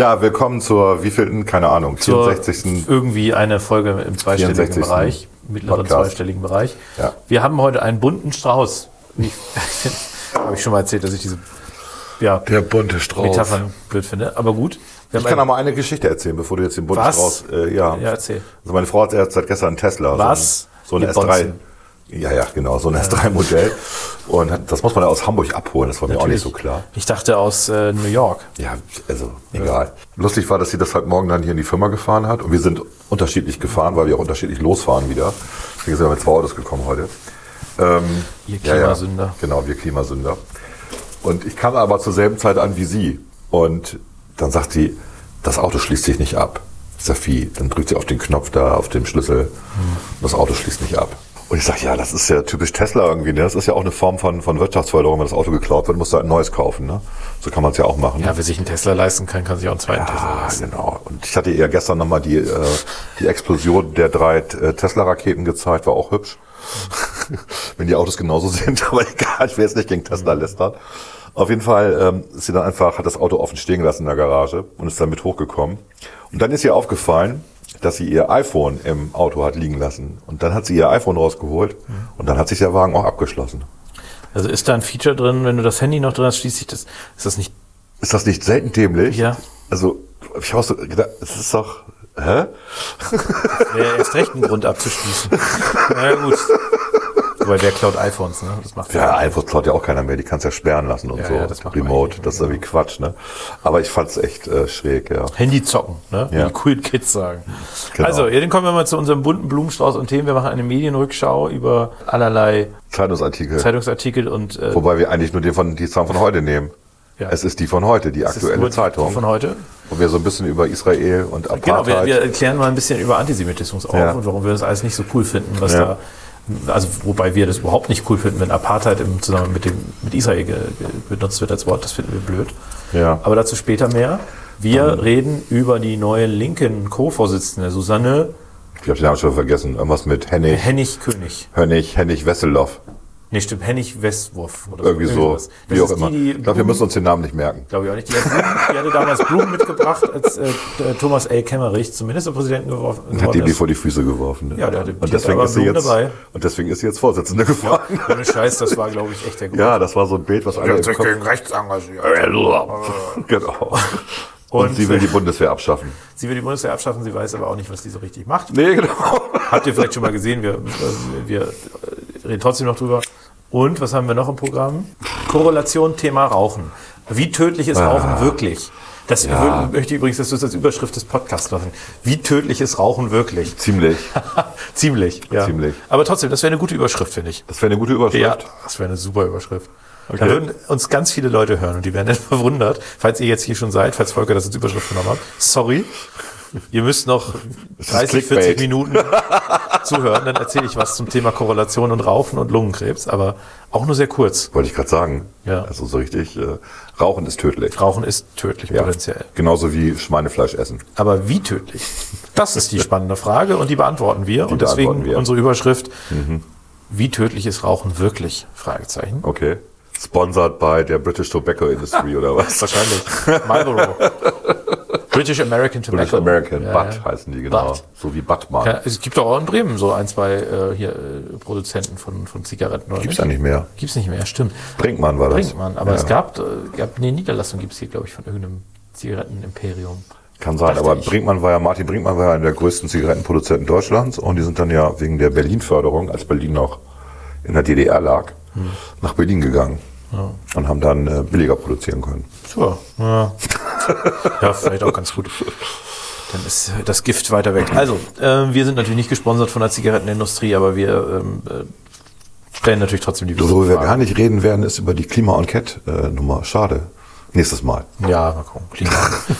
Ja, willkommen zur wievielten, keine Ahnung, Zur 64. irgendwie eine Folge im zweistelligen 64. Bereich, mittleren Podcast. zweistelligen Bereich. Ja. Wir haben heute einen bunten Strauß. Habe ich schon mal erzählt, dass ich diese ja, Der bunte Strauß. Metaphern blöd finde. Aber gut. Ich kann auch mal eine Geschichte erzählen, bevor du jetzt den bunten Was? Strauß... Äh, ja. ja, erzähl. Also meine Frau hat erst seit gestern einen Tesla. Was? So ein, so ein S3. Bonzen. Ja, ja, genau, so ein S3-Modell. Und hat- das muss man ja aus Hamburg abholen, das war mir auch nicht so klar. Ich dachte aus äh, New York. Ja, also egal. Lustig war, dass sie das halt morgen dann hier in die Firma gefahren hat. Und wir sind unterschiedlich gefahren, weil wir auch unterschiedlich losfahren wieder. Deswegen sind wir mit zwei Autos gekommen heute. Ähm, Ihr ja, ja. Klimasünder. Genau, wir Klimasünder. Und ich kam aber zur selben Zeit an wie sie. Und dann sagt sie, das Auto schließt sich nicht ab. Wie? Dann drückt sie auf den Knopf da, auf dem Schlüssel. Und das Auto schließt nicht ab. Und ich sag, ja, das ist ja typisch Tesla irgendwie. Ne? Das ist ja auch eine Form von, von Wirtschaftsförderung. Wenn das Auto geklaut wird, musst du halt ein neues kaufen. Ne? So kann man es ja auch machen. Ja, wer sich einen Tesla leisten kann, kann sich auch einen zweiten Tesla Ah, leisten. genau. Und ich hatte ihr gestern nochmal die, äh, die Explosion der drei äh, Tesla-Raketen gezeigt, war auch hübsch. Wenn die Autos genauso sind, aber egal, ich will jetzt nicht gegen Tesla lästern. Auf jeden Fall ähm, ist sie dann einfach, hat das Auto offen stehen gelassen in der Garage und ist dann mit hochgekommen. Und dann ist ihr aufgefallen, dass sie ihr iPhone im Auto hat liegen lassen. Und dann hat sie ihr iPhone rausgeholt und dann hat sich der Wagen auch abgeschlossen. Also ist da ein Feature drin, wenn du das Handy noch drin hast, schließt sich das. Ist das nicht. Ist das nicht selten dämlich? Ja. Also, ich habe so gedacht, es ist doch, hä? Wäre erst recht ein Grund abzuschließen. Na ja, gut. Wobei wer klaut iPhones, ne? Das macht Ja, iPhones klaut ja auch keiner mehr, die kannst ja sperren lassen und Ja, so. ja, das Remote, das ist irgendwie Quatsch, ne? Aber ich fand's echt äh, schräg, ja. Handy zocken, ne? Ja. Wie die coolen Kids sagen. Genau. Also, ja, dann kommen wir mal zu unserem bunten Blumenstrauß und Themen. Wir machen eine Medienrückschau über allerlei Zeitungsartikel. Zeitungsartikel und äh, Wobei wir eigentlich nur die von, die Zahlen von heute nehmen. Ja. Es ist die von heute, die ist aktuelle nur die Zeitung. von heute. wo wir so ein bisschen über Israel und Apartheid. Genau, wir, wir erklären mal ein bisschen über Antisemitismus auf Ja. und warum wir das alles nicht so cool finden, was Ja. da. Also wobei wir das überhaupt nicht cool finden, wenn Apartheid im Zusammenhang mit dem mit Israel ge, ge, benutzt wird als Wort, das finden wir blöd. Ja. Aber dazu später mehr. Wir reden über die neue linken Co-Vorsitzende Susanne ich habe den Namen schon vergessen. Irgendwas mit Hennig, Hennig-König. Hennig, Hennig Wesseloff. Nee, stimmt, Hennig-Westwurf oder Irgendwie so. Das Wie auch immer. Die, die ich glaube, wir müssen uns den Namen nicht merken. Glaube ich auch nicht. Die, hat Blumen, die hatte damals Blumen mitgebracht, als äh, der Thomas L. Kemmerich zum Ministerpräsidenten geworfen Und hat die ist. vor die Füße geworfen. Ne? Ja, der hatte- die und deswegen ist sie Blumen jetzt dabei. und deswegen ist sie jetzt Vorsitzende geworden. Ohne Scheiß, das war, glaube ich, echt der Grund. Ja, das war so ein Bild, was alle im Kopf rechts engagiert. Genau. Und, Und- sie will die Bundeswehr abschaffen. Sie will die Bundeswehr abschaffen, sie weiß aber auch nicht, was die so richtig macht. Nee, genau. Habt ihr vielleicht schon mal gesehen, wir, äh, wir äh, reden trotzdem noch drüber. Und was haben wir noch im Programm? Korrelation Thema Rauchen. Wie tödlich ist Rauchen wirklich? Das Ja. möchte ich übrigens, dass du das als Überschrift des Podcasts machen. Wie tödlich ist Rauchen wirklich? Ziemlich. Ziemlich, ja. Ziemlich. Aber trotzdem, das wäre eine gute Überschrift, finde ich. Das wäre eine gute Überschrift. Ja, das wäre eine super Überschrift. Da Okay. würden uns ganz viele Leute hören und die werden dann verwundert, falls ihr jetzt hier schon seid, falls Volker das als Überschrift genommen hat. Sorry. Ihr müsst noch ist 30, Clickbait. 40 Minuten zuhören, dann erzähle ich was zum Thema Korrelation und Rauchen und Lungenkrebs, aber auch nur sehr kurz. Wollte ich gerade sagen. Ja. Also so richtig, äh, Rauchen ist tödlich. Rauchen ist tödlich Ja. potenziell. Genauso wie Schweinefleisch essen. Aber wie tödlich? Das ist die spannende Frage und die beantworten wir. und deswegen beantworten wir. Mhm. unsere Überschrift, wie tödlich ist Rauchen wirklich? Fragezeichen. Okay. Sponsored by der British Tobacco Industry oder was? Wahrscheinlich. Marlboro. British American Tobacco. British American. Ja, Butt ja. heißen die genau. Butt. So wie Buttmann. Ja, es gibt auch in Bremen so ein, zwei äh, hier, äh, Produzenten von, von Zigaretten. Oder Gibt's ja nicht mehr. Gibt's nicht mehr, stimmt. Brinkmann war das. Bringt man. Aber ja. es gab, äh, gab eine Niederlassung gibt's hier, glaube ich, von irgendeinem Zigarettenimperium. Kann sein, Dachte aber ich. Brinkmann war ja, Martin Brinkmann war ja einer der größten Zigarettenproduzenten Deutschlands und die sind dann ja wegen der Berlin-Förderung, als Berlin noch in der DDR lag, Hm. nach Berlin gegangen und haben dann äh, billiger produzieren können. So, ja. ja, vielleicht auch ganz gut. Dann ist äh, das Gift weiter weg. Also, äh, wir sind natürlich nicht gesponsert von der Zigarettenindustrie, aber wir ähm, äh, stellen natürlich trotzdem die Worüber wir gar nicht reden werden, ist über die Klima-Enquete-Nummer. Schade. Nächstes Mal. Ja, mal gucken. Klima.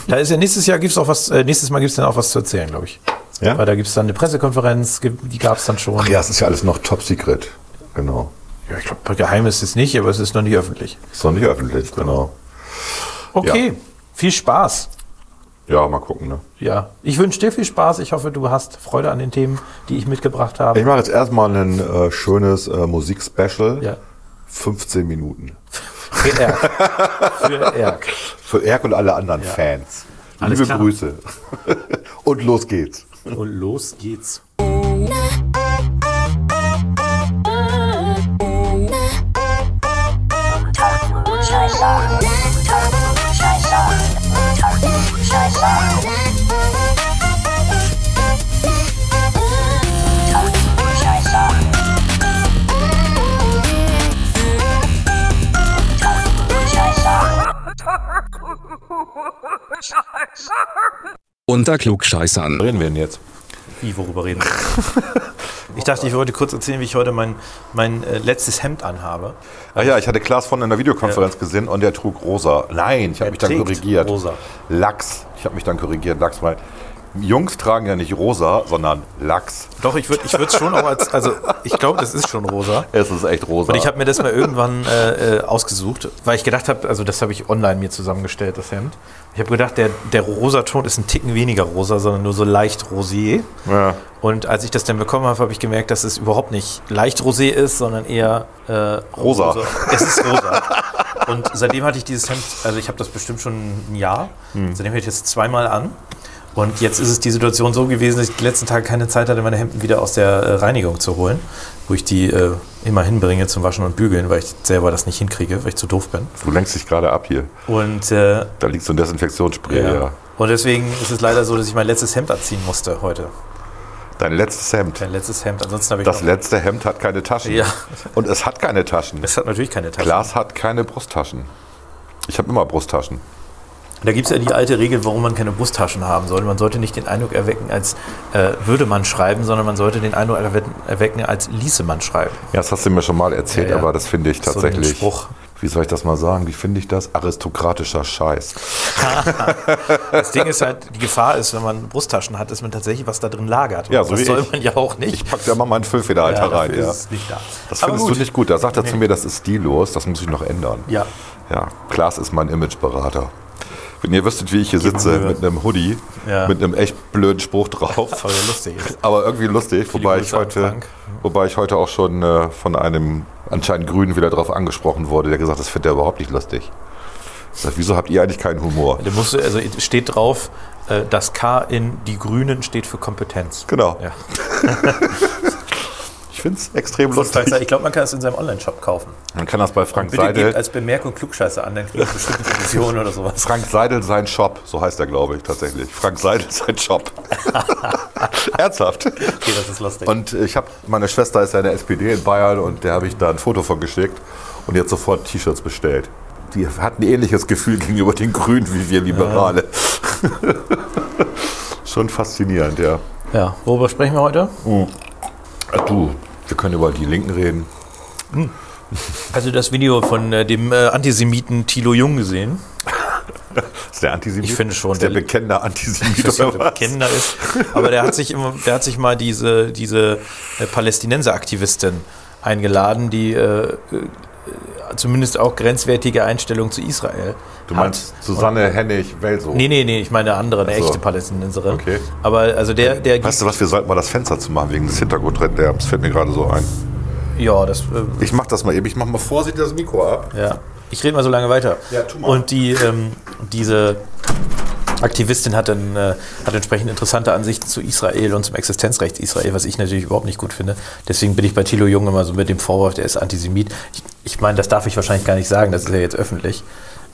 da ist ja nächstes Jahr gibt's auch was, äh, nächstes Mal gibt's dann auch was zu erzählen, glaube ich. Ja? Weil da gibt's dann eine Pressekonferenz, gibt- die gab's dann schon. Ach ja, es ist ja alles noch top secret. Genau. Ja, ich glaube, geheim ist es nicht, aber es ist noch nicht öffentlich. Ist noch nicht öffentlich, genau. Okay, viel Spaß. Ja, mal gucken, ne? Ja, ich wünsche dir viel Spaß. Ich hoffe, du hast Freude an den Themen, die ich mitgebracht habe. Ich mache jetzt erstmal ein äh, schönes äh, Musikspecial. Ja. 15 Minuten. Für Erk. Für Erk. Für Erk und alle anderen Fans. Alles Liebe klar. Grüße. Und los geht's. Und los geht's. Unter Klugscheißern. Reden wir denn jetzt? Wie, worüber reden wir? Ich dachte, ich wollte kurz erzählen, wie ich heute mein, mein äh, letztes Hemd anhabe. Ah ja, ich hatte Klaas von in der Videokonferenz gesehen und der trug rosa. Nein, ich habe mich dann korrigiert. rosa. Lachs. Ich habe mich dann korrigiert. Lachs, weil Jungs tragen ja nicht rosa, sondern Lachs. Doch, ich würde es schon auch als, also ich glaube, das ist schon rosa. Es ist echt rosa. Und ich habe mir das mal irgendwann äh, äh, ausgesucht, weil ich gedacht habe, also das habe ich online mir zusammengestellt, das Hemd. Ich habe gedacht, der, der Rosaton ist ein Ticken weniger rosa, sondern nur so leicht rosé. ja. Und als ich das dann bekommen habe, habe ich gemerkt, dass es überhaupt nicht leicht rosé ist, sondern eher äh, Rosa. Es ist rosa. Und seitdem hatte ich dieses Hemd, also ich habe das bestimmt schon ein Jahr. Hm. Seitdem hatte ich das zweimal an. Und jetzt ist es die Situation so gewesen, dass ich die letzten Tage keine Zeit hatte, meine Hemden wieder aus der äh, Reinigung zu holen, wo ich die äh, immer hinbringe zum Waschen und Bügeln, weil ich selber das nicht hinkriege, weil ich zu doof bin. Du lenkst dich gerade ab hier. Und, äh, Da liegt so ein Desinfektionsspray. Ja. und deswegen ist es leider so, dass ich mein letztes Hemd anziehen musste heute. Dein letztes Hemd. Mein letztes Hemd. Ansonsten habe ich Das letzte Hemd hat keine Taschen. Ja. Und es hat keine Taschen. es hat natürlich keine Tasche. Klaas hat keine Brusttaschen. Ich habe immer Brusttaschen. Da gibt es ja die alte Regel, warum man keine Brusttaschen haben sollte. Man sollte nicht den Eindruck erwecken, als äh, würde man schreiben, sondern man sollte den Eindruck erwecken, als ließe man schreiben. Ja, das hast du mir schon mal erzählt, Ja, ja. aber das finde ich So ein tatsächlich. Spruch. Wie soll ich das mal sagen? Wie finde ich das? Aristokratischer Scheiß. Das Ding ist halt, die Gefahr ist, wenn man Brusttaschen hat, dass man tatsächlich was da drin lagert. Ja, Und so das soll ich. man ja auch nicht. Ich packe da mal meinen Füllfederhalter dafür rein. ist Ja. da. Das findest du nicht gut. Da sagt er zu Nee. mir, das ist stillos, das muss ich noch ändern. Ja. Ja, Klaas ist mein Imageberater. Wenn ihr wüsstet, wie ich hier Gib sitze, Mühe. mit einem Hoodie, Ja. mit einem echt blöden Spruch drauf. Voll lustig. Aber irgendwie lustig, wobei ich, heute, wobei ich heute auch schon äh, von einem anscheinend Grünen wieder drauf angesprochen wurde, der gesagt hat, das findet er überhaupt nicht lustig. Ich sag, wieso habt ihr eigentlich keinen Humor? Da musst du, also steht drauf, äh, das K in die Grünen steht für Kompetenz. Genau. Ja. Ich finde es extrem lustig. Ich glaube, man kann es in seinem Online-Shop kaufen. Man kann das bei Frank Bitte gebt Seidel. als Bemerkung Klugscheiße an, dann kriegt ihr bestimmte Provision oder sowas. Frank Seidel sein Shop, so heißt er, glaube ich, tatsächlich. Frank Seidel sein Shop. Ernsthaft. Okay, das ist lustig. Und ich habe, meine Schwester ist ja in der SPD in Bayern und der habe ich da ein Foto von geschickt und jetzt sofort T-Shirts bestellt. Die hat ein ähnliches Gefühl gegenüber den Grünen wie wir Liberale. Schon faszinierend, ja. ja, worüber sprechen wir heute? Ach, du, wir können über die Linken reden. Also das Video von äh, dem äh, Antisemiten Thilo Jung gesehen. Ist der Antisemit? Ich finde schon, Ist der der- bekennende Antisemit Ich weiß nicht, oder der was? bekennender ist. Aber der hat sich immer, der hat sich mal diese, diese äh, Palästinenser-Aktivistin eingeladen, die äh, äh, zumindest auch grenzwertige Einstellung zu Israel. Du meinst hat. Susanne Hennig-Welso? Nee, nee, nee, ich meine eine andere, eine Ach so. echte Palästinenserin. Okay. Aber also der, der gibt, Weißt du was, wir sollten mal das Fenster zu machen wegen des Hintergrundlärms. Das fällt mir gerade so ein. ja, das, äh, Ich mach das mal eben. Ich mach mal vorsichtig das Mikro ab. ja. Ich rede mal so lange weiter. Ja, tu mal. Und die, ähm, diese Aktivistin hat dann äh, hat entsprechend interessante Ansichten zu Israel und zum Existenzrecht Israel, was ich natürlich überhaupt nicht gut finde. Deswegen bin ich bei Thilo Jung immer so mit dem Vorwurf, der ist Antisemit. Ich, ich meine, das darf ich wahrscheinlich gar nicht sagen, das ist ja jetzt öffentlich.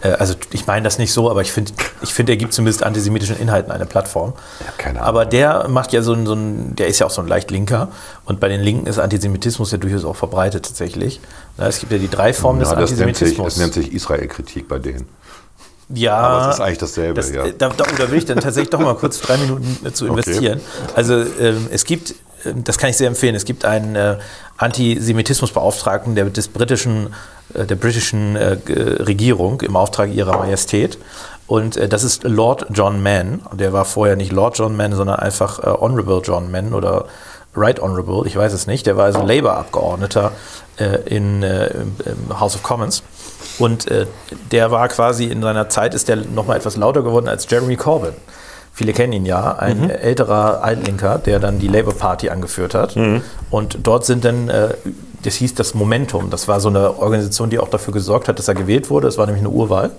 Äh, also ich meine das nicht so, aber ich finde, ich finde, er gibt zumindest antisemitischen Inhalten eine Plattform. keine Ahnung. Aber der macht ja so ein, so ein, der ist ja auch so ein leicht linker und bei den Linken ist Antisemitismus ja durchaus auch verbreitet tatsächlich. Na, es gibt ja die drei Formen des Ja, nennt sich, Antisemitismus. das nennt sich Israel-Kritik bei denen. Ja, Aber es ist eigentlich dasselbe, das, ja. äh, Da, da, da will ich dann tatsächlich doch mal kurz drei Minuten äh, zu investieren. Also ähm, es gibt, äh, das kann ich sehr empfehlen, es gibt einen äh, Antisemitismusbeauftragten der, des britischen, äh, der britischen äh, Regierung im Auftrag ihrer Majestät. Und äh, das ist Lord John Mann. Der war vorher nicht Lord John Mann, sondern einfach Honorable John Mann oder Right Honorable, ich weiß es nicht. Der war also Labour-Abgeordneter in, im House of Commons. Und äh, der war quasi in seiner Zeit, ist der nochmal etwas lauter geworden als Jeremy Corbyn. Viele kennen ihn ja, ein älterer Altlinker, der dann die Labour Party angeführt hat. Und dort sind dann, äh, das hieß das Momentum, das war so eine Organisation, die auch dafür gesorgt hat, dass er gewählt wurde. Das war nämlich eine Urwahl.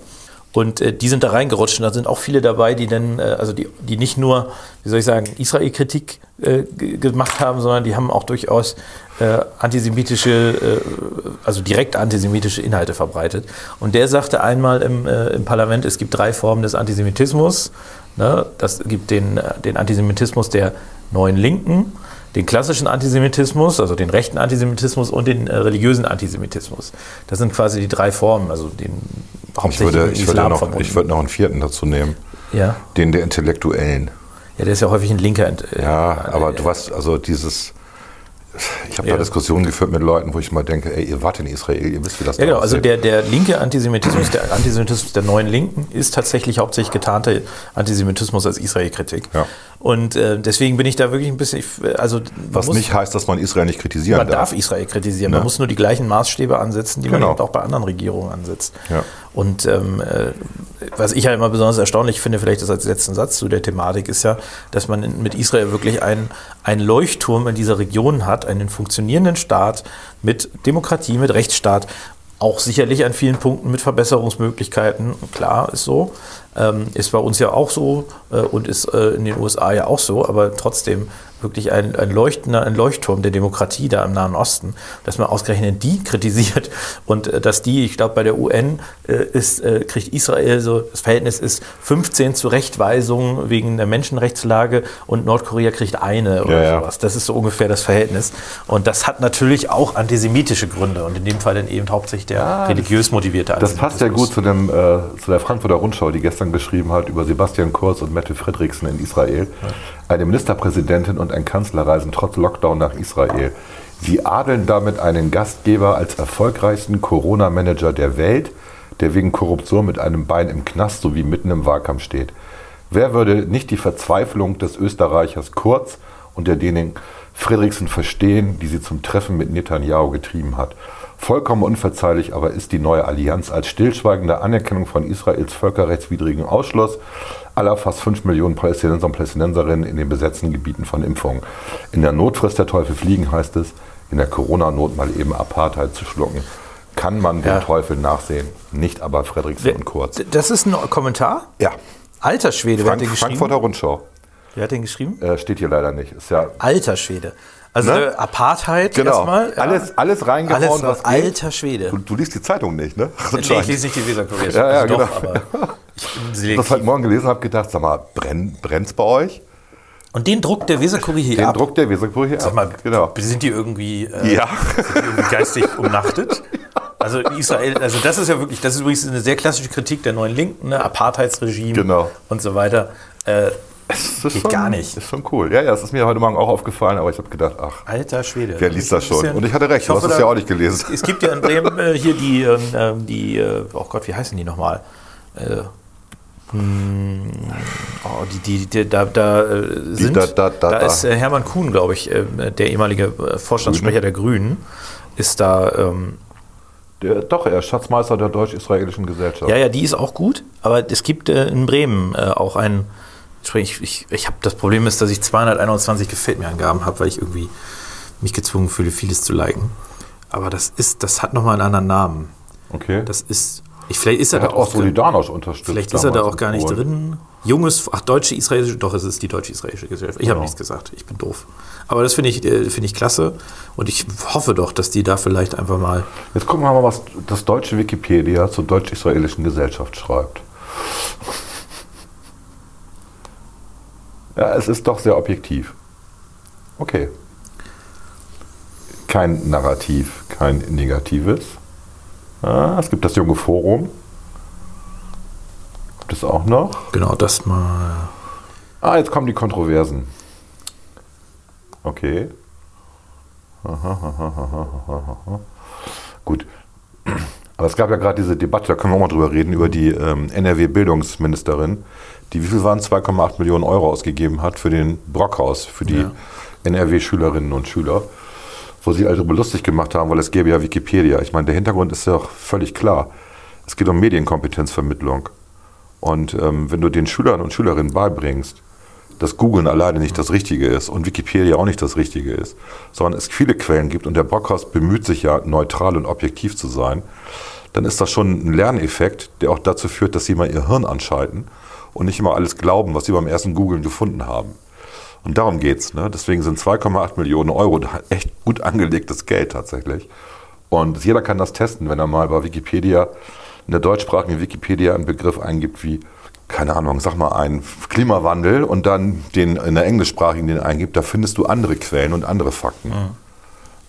Und äh, die sind da reingerutscht und da sind auch viele dabei, die dann, äh, also die, die nicht nur, wie soll ich sagen, Israel-Kritik äh, gemacht haben, sondern die haben auch durchaus äh, antisemitische, äh, also direkt antisemitische Inhalte verbreitet. Und der sagte einmal im, äh, im Parlament, es gibt drei Formen des Antisemitismus. Ne? Das gibt den, äh, den Antisemitismus der neuen Linken, den klassischen Antisemitismus, also den rechten Antisemitismus und den äh, religiösen Antisemitismus. Das sind quasi die drei Formen, also den Ich hauptsächlich würde, ich, würde Islam noch, verbunden. ich würde noch einen vierten dazu nehmen. ja. Den der Intellektuellen. ja, der ist ja häufig ein linker. Äh, Ja, aber äh, du weißt, also dieses, ich habe Ja. da Diskussionen geführt mit Leuten, wo ich mal denke, ey, ihr wart in Israel, ihr wisst, wie das Ja, da genau. Also der, der linke Antisemitismus, der Antisemitismus der neuen Linken, ist tatsächlich hauptsächlich getarnter Antisemitismus als Israel-Kritik. Ja. Und äh, deswegen bin ich da wirklich ein bisschen, ich- also man Was muss, nicht heißt, dass man Israel nicht kritisieren man darf. darf Israel kritisieren. Man Ne? muss nur die gleichen Maßstäbe ansetzen, die man Genau. eben auch bei anderen Regierungen ansetzt. Ja. Und ähm, äh, was ich ja immer besonders erstaunlich finde, vielleicht das als letzten Satz zu der Thematik, ist ja, dass man mit Israel wirklich einen, einen Leuchtturm in dieser Region hat, einen funktionierenden Staat mit Demokratie, mit Rechtsstaat, auch sicherlich an vielen Punkten mit Verbesserungsmöglichkeiten. Klar, ist so. Ähm, ist bei uns ja auch so äh, und ist äh, in den USA ja auch so, aber trotzdem wirklich ein, ein leuchtender, ein Leuchtturm der Demokratie da im Nahen Osten, dass man ausgerechnet die kritisiert und äh, dass die, ich glaube, bei der UN äh, ist, äh, kriegt Israel so, das Verhältnis ist 15 Zurechtweisungen wegen der Menschenrechtslage und Nordkorea kriegt eine oder Ja, ja. sowas. Das ist so ungefähr das Verhältnis. Und das hat natürlich auch antisemitische Gründe und in dem Fall dann eben hauptsächlich der religiös motivierte Das passt ja gut zu, dem, äh, zu der Frankfurter Rundschau, die gestern geschrieben hat über Sebastian Kurz und Mette Fredriksen in Israel. Eine Ministerpräsidentin und ein Kanzler reisen trotz Lockdown nach Israel. Sie adeln damit einen Gastgeber als erfolgreichsten Corona-Manager der Welt, der wegen Korruption mit einem Bein im Knast sowie mitten im Wahlkampf steht. Wer würde nicht die Verzweiflung des Österreichers Kurz und der Dänin Fredriksen verstehen, die sie zum Treffen mit Netanyahu getrieben hat? Vollkommen unverzeihlich aber ist die neue Allianz als stillschweigende Anerkennung von Israels völkerrechtswidrigen Ausschluss aller fast 5 Millionen Palästinenser und Palästinenserinnen in den besetzten Gebieten von Impfungen. In der Not frisst der Teufel fliegen, heißt es, in der Corona-Not mal eben Apartheid zu schlucken. Kann man den Ja. Teufel nachsehen, nicht aber Fredriksen und Kurz. Das ist ein Kommentar? Ja, Alter Schwede, wer hat Frank den geschrieben? Frankfurter Rundschau. Wer hat den geschrieben? Äh, steht hier leider nicht. Ist ja Alter Schwede. Also Ne? äh, Apartheit genau. erstmal. ja. alles, alles reingehauen, Alles, was geht. alter Schwede. Du, du liest die Zeitung nicht, ne? Nee, ich lese nicht die Weserkurier. Ja, ja, also genau. doch, aber ich habe heute Morgen gelesen und habe gedacht, sag mal, brenn, brennt's bei euch? Und den Druck der Weserkurier hier Den ab. Druck der Weserkurier hier Sag mal, ab. Genau. sind die irgendwie, äh, Ja. sind die irgendwie geistig umnachtet? Also Israel, also das ist ja wirklich, das ist übrigens eine sehr klassische Kritik der neuen Linken, ne? Apartheidsregime Genau. und so weiter. Äh, Ist Geht schon, gar nicht. ist schon cool. Ja, ja, das ist mir heute Morgen auch aufgefallen, aber ich habe gedacht, ach, alter Schwede. wer liest das schon? Bisschen- Und ich hatte recht, ich du hast hoffe, es ja auch nicht gelesen. Es gibt ja in Bremen äh, hier die, ähm, die äh, oh Gott, wie heißen die nochmal? Äh, hm, oh, die, die, die, da, da äh, sind, da- da- da- da. ist äh, Hermann Kuhn, glaube ich, äh, der ehemalige äh, Vorstandssprecher der Grünen, ist da, ähm, Der, doch, er ist Schatzmeister der deutsch-israelischen Gesellschaft. ja, ja, die ist auch gut, aber es gibt äh, in Bremen äh, auch einen, ich, ich, ich habe das Problem ist, dass ich 221 Gefällt mir Angaben habe, weil ich irgendwie mich gezwungen fühle, vieles zu liken. Aber das ist, das hat nochmal einen anderen Namen. Okay. Das ist, ich, vielleicht ist er, er da auch Solidarność unterstützt. vielleicht ist er da auch gar nicht drin. Junges, ach, deutsche israelische, doch, es ist die deutsche israelische Gesellschaft. Ich habe Genau. nichts gesagt, ich bin doof. Aber das finde ich, äh, finde ich klasse und ich hoffe doch, dass die da vielleicht einfach mal Jetzt gucken wir mal, was das deutsche Wikipedia zur deutsch-israelischen Gesellschaft schreibt. Ja, es ist doch sehr objektiv. Okay. Kein Narrativ, kein Negatives. Ah, es gibt das junge Forum. Gibt es auch noch? genau das mal. Ah, jetzt kommen die Kontroversen. Okay. Gut. Aber es gab ja gerade diese Debatte, da können wir auch mal drüber reden, über die ähm, NRW-Bildungsministerin, die wie viel waren 2,8 Millionen Euro ausgegeben hat für den Brockhaus, für die Ja. NRW-Schülerinnen und Schüler, wo sie also lustig gemacht haben, weil es gäbe ja Wikipedia. Ich meine, der Hintergrund ist ja auch völlig klar. Es geht um Medienkompetenzvermittlung. Und ähm, wenn du den Schülern und Schülerinnen beibringst, dass Googlen alleine nicht das Richtige ist und Wikipedia auch nicht das Richtige ist, sondern es viele Quellen gibt und der Brockhaus bemüht sich ja, neutral und objektiv zu sein, dann ist das schon ein Lerneffekt, der auch dazu führt, dass sie mal ihr Hirn anschalten und nicht immer alles glauben, was sie beim ersten Googlen gefunden haben. Und darum geht's. Ne? Deswegen sind 2,8 Millionen Euro echt gut angelegtes Geld tatsächlich. Und jeder kann das testen, wenn er mal bei Wikipedia, in der deutschsprachigen Wikipedia einen Begriff eingibt wie, keine Ahnung, sag mal ein Klimawandel und dann den in der englischsprachigen den eingibt, da findest du andere Quellen und andere Fakten. Mhm.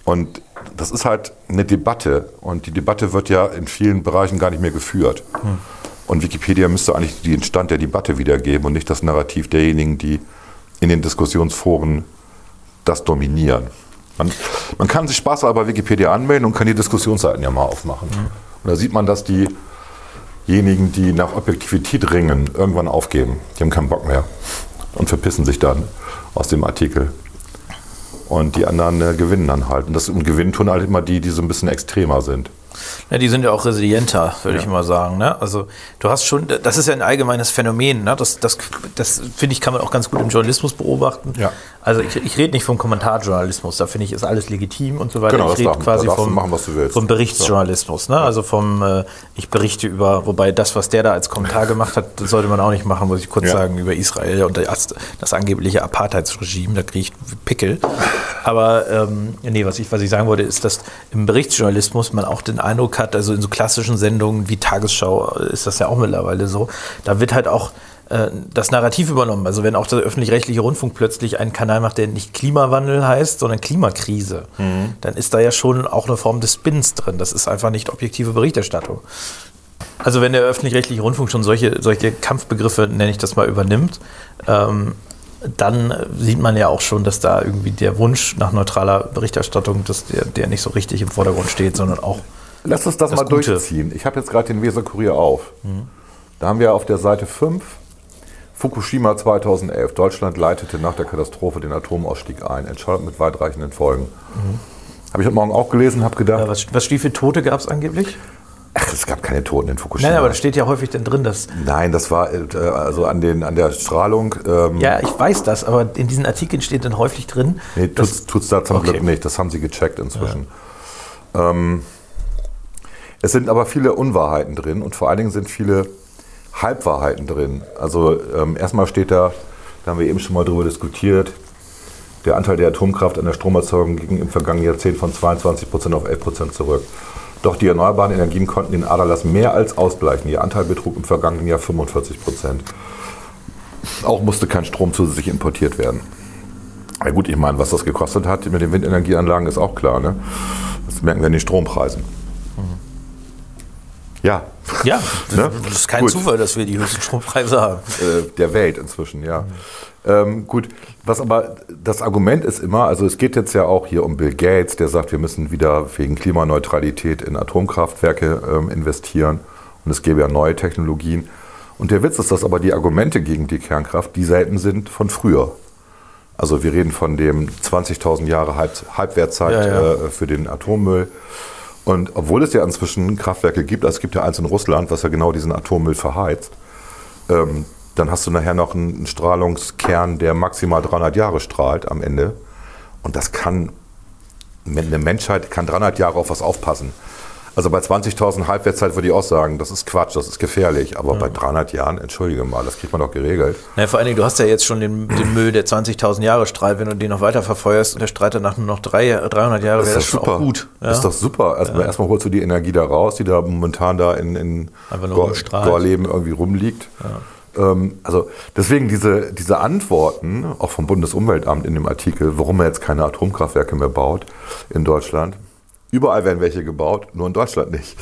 Und das ist halt eine Debatte. Und die Debatte wird ja in vielen Bereichen gar nicht mehr geführt. Mhm. Und Wikipedia müsste eigentlich den Stand der Debatte wiedergeben und nicht das Narrativ derjenigen, die in den Diskussionsforen das dominieren. Man, man kann sich Spaß bei Wikipedia anmelden und kann die Diskussionsseiten ja mal aufmachen. Mhm. Und da sieht man, dass diejenigen, die nach Objektivität ringen, irgendwann aufgeben. Die haben keinen Bock mehr und verpissen sich dann aus dem Artikel. Und die anderen äh, gewinnen dann halt. Und das und gewinnen tun halt immer die, die so ein bisschen extremer sind. Ja, die sind ja auch resilienter, würde ja. ich mal sagen. Ne? Also du hast schon, das ist ja ein allgemeines Phänomen. Ne? Das, das, das finde ich, kann man auch ganz gut im Journalismus beobachten. Ja. Also ich, ich rede nicht vom Kommentarjournalismus, da finde ich, ist alles legitim und so weiter. Genau, ich rede quasi vom, machen, vom Berichtsjournalismus. Ne? Also vom, äh, ich berichte über, wobei das, was der da als Kommentar gemacht hat, sollte man auch nicht machen, muss ich kurz ja. sagen, über Israel und das, das angebliche Apartheidsregime, da kriege ich Pickel. Aber ähm, nee, was ich, was ich sagen wollte, ist, dass im Berichtsjournalismus man auch den Eindruck hat, also in so klassischen Sendungen wie Tagesschau ist das ja auch mittlerweile so, da wird halt auch äh, das Narrativ übernommen. Also wenn auch der öffentlich-rechtliche Rundfunk plötzlich einen Kanal macht, der nicht Klimawandel heißt, sondern Klimakrise, mhm. dann ist da ja schon auch eine Form des Spins drin. Das ist einfach nicht objektive Berichterstattung. Also wenn der öffentlich-rechtliche Rundfunk schon solche, solche Kampfbegriffe, nenne ich das mal, übernimmt, ähm, dann sieht man ja auch schon, dass da irgendwie der Wunsch nach neutraler Berichterstattung, dass der, der nicht so richtig im Vordergrund steht, sondern auch. Lass uns das, das mal Gute. durchziehen. Ich habe jetzt gerade den Weser Kurier auf. Mhm. Da haben wir auf der Seite 5 Fukushima 2011. Deutschland leitete nach der Katastrophe den Atomausstieg ein. Entscheidung mit weitreichenden Folgen. Mhm. Habe ich heute Morgen auch gelesen, habe gedacht. Ja, was, was, wie viele Tote gab es angeblich? Ach, es gab keine Toten in Fukushima. Nein, aber da steht ja häufig dann drin, dass. Nein, das war äh, also an, den, an der Strahlung. Ähm ja, ich weiß das, aber in diesen Artikeln steht dann häufig drin. Nee, tut es da zum okay. Glück nicht. Das haben sie gecheckt inzwischen. Ja. Ähm, es sind aber viele Unwahrheiten drin und vor allen Dingen sind viele Halbwahrheiten drin. Also ähm, erstmal steht da, da haben wir eben schon mal drüber diskutiert, der Anteil der Atomkraft an der Stromerzeugung ging im vergangenen Jahrzehnt von 22 Prozent auf 11 Prozent zurück. Doch die erneuerbaren Energien konnten den Aderlass mehr als ausgleichen. Ihr Anteil betrug im vergangenen Jahr 45 Prozent. Auch musste kein Strom zusätzlich importiert werden. Na gut, ich meine, was das gekostet hat mit den Windenergieanlagen ist auch klar. Ne? Das merken wir in den Strompreisen. Ja. Ja, ne? das ist kein gut. Zufall, dass wir die höchsten Strompreise haben. Äh, der Welt inzwischen, ja. Mhm. Ähm, gut, was aber das Argument ist immer, also es geht jetzt ja auch hier um Bill Gates, der sagt, wir müssen wieder wegen Klimaneutralität in Atomkraftwerke ähm, investieren und es gäbe ja neue Technologien. Und der Witz ist, dass aber die Argumente gegen die Kernkraft dieselben sind von früher. Also wir reden von dem 20.000 Jahre Halb Halbwertzeit ja, ja. Äh, für den Atommüll. Und obwohl es ja inzwischen Kraftwerke gibt, also es gibt ja eins in Russland, was ja genau diesen Atommüll verheizt, ähm, dann hast du nachher noch einen Strahlungskern, der maximal 300 Jahre strahlt am Ende. Und das kann, eine Menschheit kann 300 Jahre auf was aufpassen. Also bei 20.000 Halbwertszeit würde ich auch sagen, das ist Quatsch, das ist gefährlich. Aber ja. bei 300 Jahren, entschuldige mal, das kriegt man doch geregelt. Naja, vor allen Dingen, du hast ja jetzt schon den, den Müll, der 20.000 Jahre strahlt, wenn du den noch weiter verfeuerst und der strahlt danach nur noch drei, 300 Jahre, wäre das, schon super. auch gut. Ja? Ist doch super. Erstmal, erstmal holst du die Energie da raus, die da momentan da in, in Gorleben irgendwie rumliegt. Ähm, also deswegen diese, diese Antworten, auch vom Bundesumweltamt in dem Artikel, warum man jetzt keine Atomkraftwerke mehr baut in Deutschland, Überall werden welche gebaut, nur in Deutschland nicht.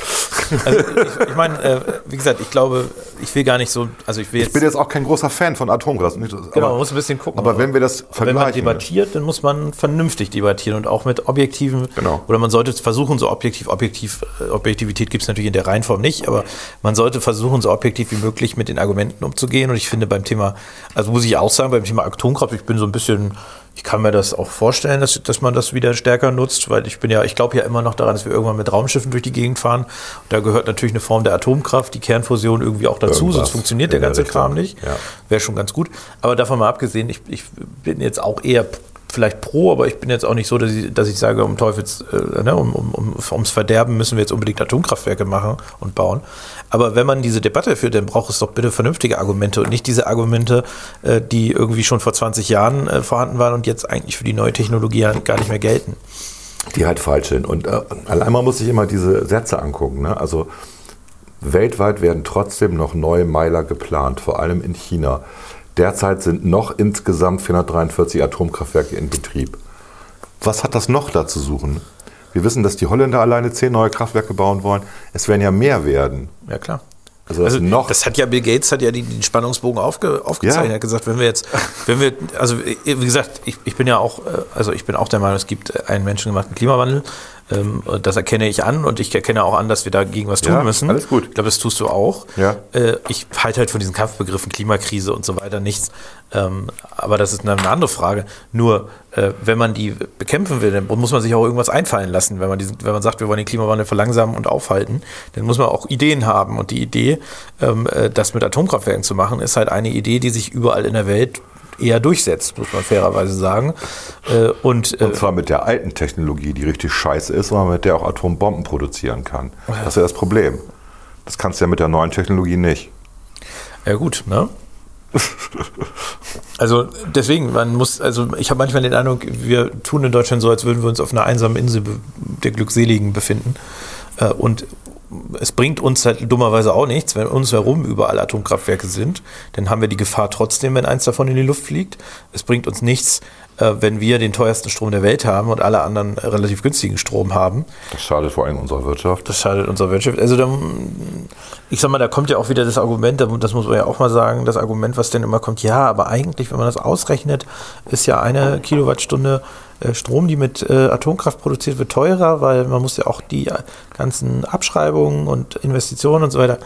Also ich, ich meine, äh, wie gesagt, ich glaube, ich will gar nicht so, also ich will jetzt. Ich bin jetzt auch kein großer Fan von Atomkraft. Genau, man muss ein bisschen gucken. Aber wenn wir das vergleichen. Wenn man debattiert, dann muss man vernünftig debattieren und auch mit objektiven, genau. oder man sollte versuchen, so objektiv, objektiv, äh, Objektivität gibt es natürlich in der Reihenform nicht, aber man sollte versuchen, so objektiv wie möglich mit den Argumenten umzugehen. Und ich finde beim Thema, also muss ich auch sagen, beim Thema Atomkraft, ich bin so ein bisschen ich kann mir das auch vorstellen, dass, dass man das wieder stärker nutzt, weil ich bin ja, ich glaube ja immer noch daran, dass wir irgendwann mit Raumschiffen durch die Gegend fahren. Und da gehört natürlich eine Form der Atomkraft, die Kernfusion irgendwie auch dazu, Irgendwas sonst funktioniert der ganze Kram nicht. Ja. Wäre schon ganz gut. Aber davon mal abgesehen, ich, ich bin jetzt auch eher vielleicht pro, aber ich bin jetzt auch nicht so, dass ich, dass ich sage, um Teufels, äh, ne, um, um, um, ums Verderben müssen wir jetzt unbedingt Atomkraftwerke machen und bauen. Aber wenn man diese Debatte führt, dann braucht es doch bitte vernünftige Argumente und nicht diese Argumente, äh, die irgendwie schon vor 20 Jahren äh, vorhanden waren und jetzt eigentlich für die neue Technologie ja gar nicht mehr gelten. die halt falsch sind. Und äh, allein man muss sich immer diese Sätze angucken. Ne? Also weltweit werden trotzdem noch neue Meiler geplant, vor allem in China. Derzeit sind noch insgesamt 443 Atomkraftwerke in Betrieb. Was hat das noch da zu suchen? Wir wissen, dass die Holländer alleine zehn neue Kraftwerke bauen wollen. Es werden ja mehr werden. Ja, klar. Also das Also noch. das hat ja Bill Gates hat ja die- den Spannungsbogen aufge, aufgezeichnet. Ja. Er hat gesagt, wenn wir jetzt, wenn wir, also wie gesagt, ich, ich bin ja auch, äh, also ich bin auch der Meinung, es gibt einen menschengemachten Klimawandel. Ähm, Das erkenne ich an und ich erkenne auch an, dass wir dagegen was tun Ja, müssen. alles gut. Ich glaube, das tust du auch. Ja. Äh, Ich halte halt von diesen Kampfbegriffen Klimakrise und so weiter nichts. Ähm, Aber das ist eine eine andere Frage. Nur, äh, wenn man die bekämpfen will, dann muss man sich auch irgendwas einfallen lassen. Wenn man, diesen, wenn man sagt, wir wollen den Klimawandel verlangsamen und aufhalten, dann muss man auch Ideen haben. Und die Idee, ähm, äh, das mit Atomkraftwerken zu machen, ist halt eine Idee, die sich überall in der Welt eher durchsetzt, muss man fairerweise sagen. Äh, Und, äh, Und zwar mit der alten Technologie, die richtig scheiße ist, sondern mit der auch Atombomben produzieren kann. Das ist ja das Problem. Das kannst du ja mit der neuen Technologie nicht. Ja gut, ne? Also deswegen, man muss, also ich habe manchmal den Eindruck, wir tun in Deutschland so, als würden wir uns auf einer einsamen Insel der Glückseligen befinden. Äh, Und es bringt uns halt dummerweise auch nichts, wenn uns herum überall Atomkraftwerke sind. Dann haben wir die Gefahr trotzdem, wenn eins davon in die Luft fliegt. Es bringt uns nichts, äh, wenn wir den teuersten Strom der Welt haben und alle anderen relativ günstigen Strom haben. Das schadet vor allem unserer Wirtschaft. Das schadet unserer Wirtschaft. Also dann, ich sag mal, da kommt ja auch wieder das Argument, das muss man ja auch mal sagen, das Argument, was dann immer kommt, ja, aber eigentlich, wenn man das ausrechnet, ist ja eine Kilowattstunde Strom, die mit äh, Atomkraft produziert wird, teurer, weil man muss ja auch die äh, ganzen Abschreibungen und Investitionen und so weiter.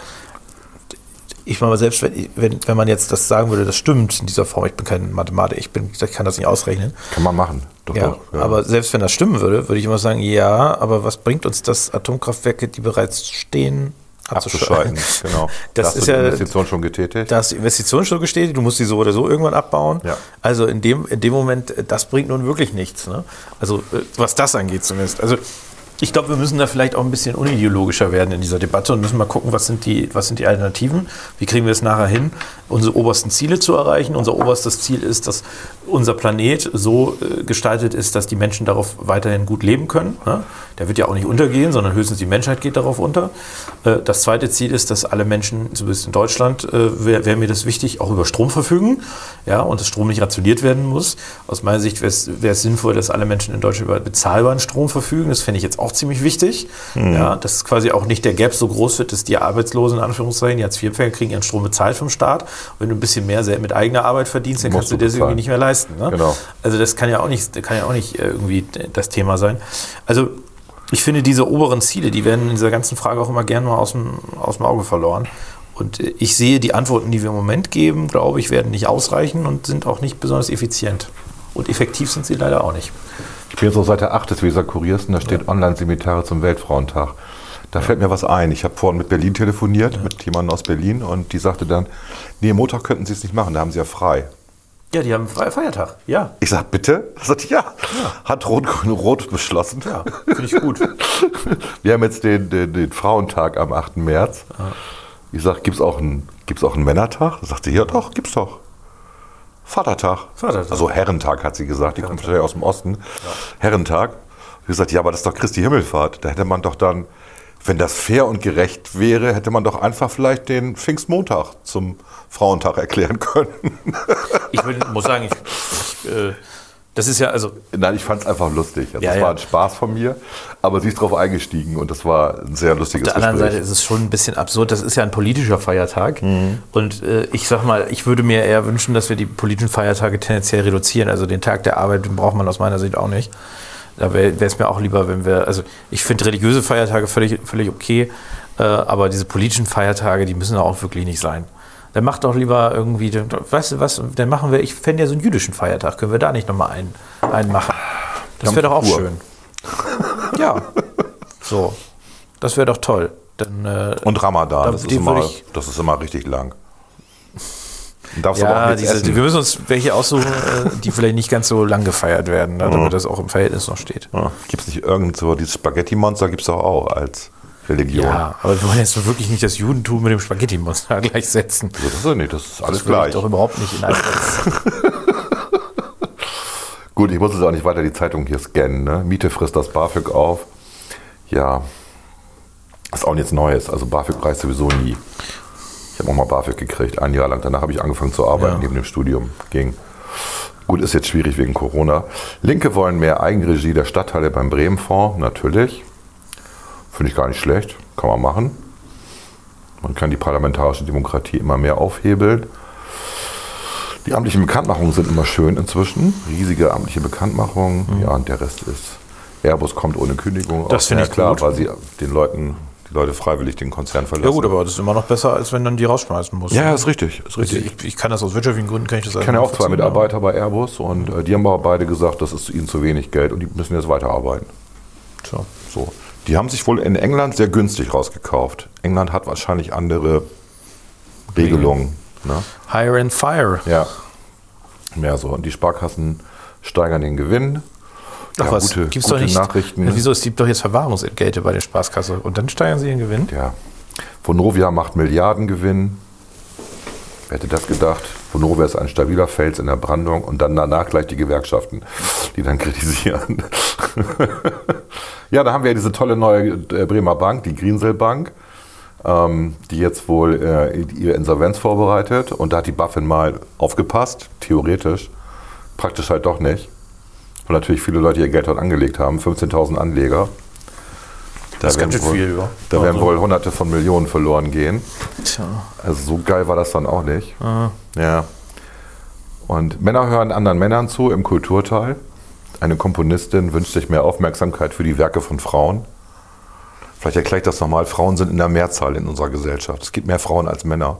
Ich meine, selbst wenn, wenn, wenn man jetzt das sagen würde, das stimmt in dieser Form, ich bin kein Mathematiker, ich, bin, ich kann das nicht ausrechnen, Kann man machen. Doch, ja, doch, ja. aber selbst wenn das stimmen würde, würde ich immer sagen, ja, aber was bringt uns das, Atomkraftwerke, die bereits stehen, abzuschalten. Genau. Das Hast ist ja, Investition schon getätigt. da ist die Investition schon gestätigt, du musst die so oder so irgendwann abbauen. Ja. Also in dem, in dem Moment, äh, das bringt nun wirklich nichts. Ne? Also äh, was das angeht zumindest. Also ich glaube, wir müssen da vielleicht auch ein bisschen unideologischer werden in dieser Debatte und müssen mal gucken, was sind die, was sind die Alternativen? Wie kriegen wir es nachher hin, unsere obersten Ziele zu erreichen? Unser oberstes Ziel ist, dass unser Planet so äh, gestaltet ist, dass die Menschen darauf weiterhin gut leben können. Der wird ja auch nicht untergehen, sondern höchstens die Menschheit geht darauf unter. Äh, das zweite Ziel ist, dass alle Menschen, zumindest in Deutschland, äh, wäre wär mir das wichtig, auch über Strom verfügen. Ja, und dass Strom nicht rationiert werden muss. Aus meiner Sicht wäre es sinnvoll, dass alle Menschen in Deutschland über bezahlbaren Strom verfügen. Das fände ich jetzt auch ziemlich wichtig. Ja, dass quasi auch nicht der Gap so groß wird, dass die Arbeitslosen, in Anführungszeichen, die Hartz-IV-Empfänger kriegen ihren Strom bezahlt vom Staat. Und wenn du ein bisschen mehr mit eigener Arbeit verdienst, dann Musst kannst du du das irgendwie nicht mehr leisten. Ne? Genau. Also das kann ja auch nicht, kann ja auch nicht äh, irgendwie das Thema sein. Also ich finde, diese oberen Ziele, die werden in dieser ganzen Frage auch immer gerne mal aus dem, aus dem Auge verloren. Und äh, ich sehe, die Antworten, die wir im Moment geben, glaube ich, werden nicht ausreichen und sind auch nicht besonders effizient. Und effektiv sind sie leider auch nicht. Ich bin jetzt auf Seite 8 des Weser Kuriers und da steht Online-Seminare zum Weltfrauentag. Da fällt mir was ein. Ich habe vorhin mit Berlin telefoniert, mit jemandem aus Berlin und die sagte dann, nee, Montag könnten Sie es nicht machen, da haben Sie ja frei. Ja, die haben freien Feiertag. Ja, Ich sag, bitte? Da sagt die, ja. Hat Rot-Grün-Rot beschlossen. ja, finde ich gut. Wir haben jetzt den, den, den Frauentag am 8. März. Ich sag, gibt's auch einen, gibt's auch einen Männertag? Da sagt sie, ja doch, gibt's doch. Vatertag. Vatertag. Also Herrentag hat sie gesagt, die kommt ja aus dem Osten. Herrentag. Ich gesagt, ja, aber das ist doch Christi Himmelfahrt. Da hätte man doch dann, wenn das fair und gerecht wäre, hätte man doch einfach vielleicht den Pfingstmontag zum Frauentag erklären können. Ich will, muss sagen, ich, ich, äh, das ist ja, also Nein, ich fand es einfach lustig. Also Ja, das ja. war ein Spaß von mir, aber sie ist drauf eingestiegen und das war ein sehr lustiges Auf der anderen Gespräch. Seite ist es schon ein bisschen absurd. Das ist ja ein politischer Feiertag. Mhm. Und äh, ich sag mal, ich würde mir eher wünschen, dass wir die politischen Feiertage tendenziell reduzieren. Also den Tag der Arbeit braucht man aus meiner Sicht auch nicht. Da wäre es mir auch lieber, wenn wir, also ich finde religiöse Feiertage völlig, völlig okay, äh, aber diese politischen Feiertage, die müssen auch wirklich nicht sein. Dann macht doch lieber irgendwie, weißt du was, dann machen wir, ich fände ja so einen jüdischen Feiertag, können wir da nicht nochmal einen, einen machen? Das wäre doch auch schön. Ja, so. Das wäre doch toll. Dann, äh, Und Ramadan, Da- das ist, immer, ich- das ist immer richtig lang. Darfst aber auch Ja, nichts diese, essen. wir müssen uns welche aussuchen, äh, die vielleicht nicht ganz so lang gefeiert werden, ne, damit das auch im Verhältnis noch steht. Ja, Gibt es nicht irgend so, dieses Spaghetti-Monster gibt es doch auch als Religion. Ja, aber wir wollen jetzt wirklich nicht das Judentum mit dem Spaghetti-Monster gleichsetzen. Das ist ja nicht, das ist alles Das gleich. doch überhaupt nicht in Gut, ich muss jetzt auch nicht weiter die Zeitung hier scannen. Ne? Miete frisst das BAföG auf. Ja, ist auch nichts Neues. Also BAföG reicht sowieso nie. Ich habe auch mal BAföG gekriegt, ein Jahr lang. Danach habe ich angefangen zu arbeiten, Ja. neben dem Studium. Ging. Gut, ist jetzt schwierig wegen Corona. Linke wollen mehr Eigenregie der Stadtteile beim Bremen-Fonds. Natürlich. Finde ich gar nicht schlecht. Kann man machen. Man kann die parlamentarische Demokratie immer mehr aufhebeln. Die amtlichen Bekanntmachungen sind immer schön inzwischen. Riesige amtliche Bekanntmachungen. Ja, und der Rest ist. Airbus kommt ohne Kündigung. Mhm. Das finde ich klar, gut. weil sie den Leuten, die Leute freiwillig den Konzern verlassen. Ja gut, aber das ist immer noch besser, als wenn dann die rausschmeißen muss. Ja, ist richtig. Ist Also richtig. ich, ich kann das aus wirtschaftlichen Gründen, kann ich das Ich kenne ja auch zwei Mitarbeiter bei Airbus und äh, die haben aber beide gesagt, das ist ihnen zu wenig Geld und die müssen jetzt weiterarbeiten. So. So. Die haben sich wohl in England sehr günstig rausgekauft. England hat wahrscheinlich andere Regelungen. Ne? Hire and fire. Ja. Mehr so. Und die Sparkassen steigern den Gewinn. Ach Ja, was, gute, gibt's gute doch nicht. Nachrichten. Ja, wieso? Es gibt doch jetzt Verwahrungsentgelte bei der Spaßkasse und dann steigern sie den Gewinn? Ja. Vonovia macht Milliardengewinn. Wer hätte das gedacht? Vonovia ist ein stabiler Fels in der Brandung und dann danach gleich die Gewerkschaften, die dann kritisieren. ja, da haben wir ja diese tolle neue äh, Bremer Bank, die Grinsel Bank, ähm, die jetzt wohl äh, ihre Insolvenz vorbereitet. Und da hat die Buffin mal aufgepasst, theoretisch. Praktisch halt doch nicht. Weil natürlich viele Leute ihr Geld dort angelegt haben, 15.000 Anleger. Da Das ist ganz werden schön wohl- viel, ja. Da werden Also- wohl hunderte von Millionen verloren gehen. Tja. Also so geil war das dann auch nicht. Ja. Und Männer hören anderen Männern zu im Kulturteil. Eine Komponistin wünscht sich mehr Aufmerksamkeit für die Werke von Frauen. Vielleicht erkläre ich das nochmal. Frauen sind in der Mehrzahl in unserer Gesellschaft. Es gibt mehr Frauen als Männer.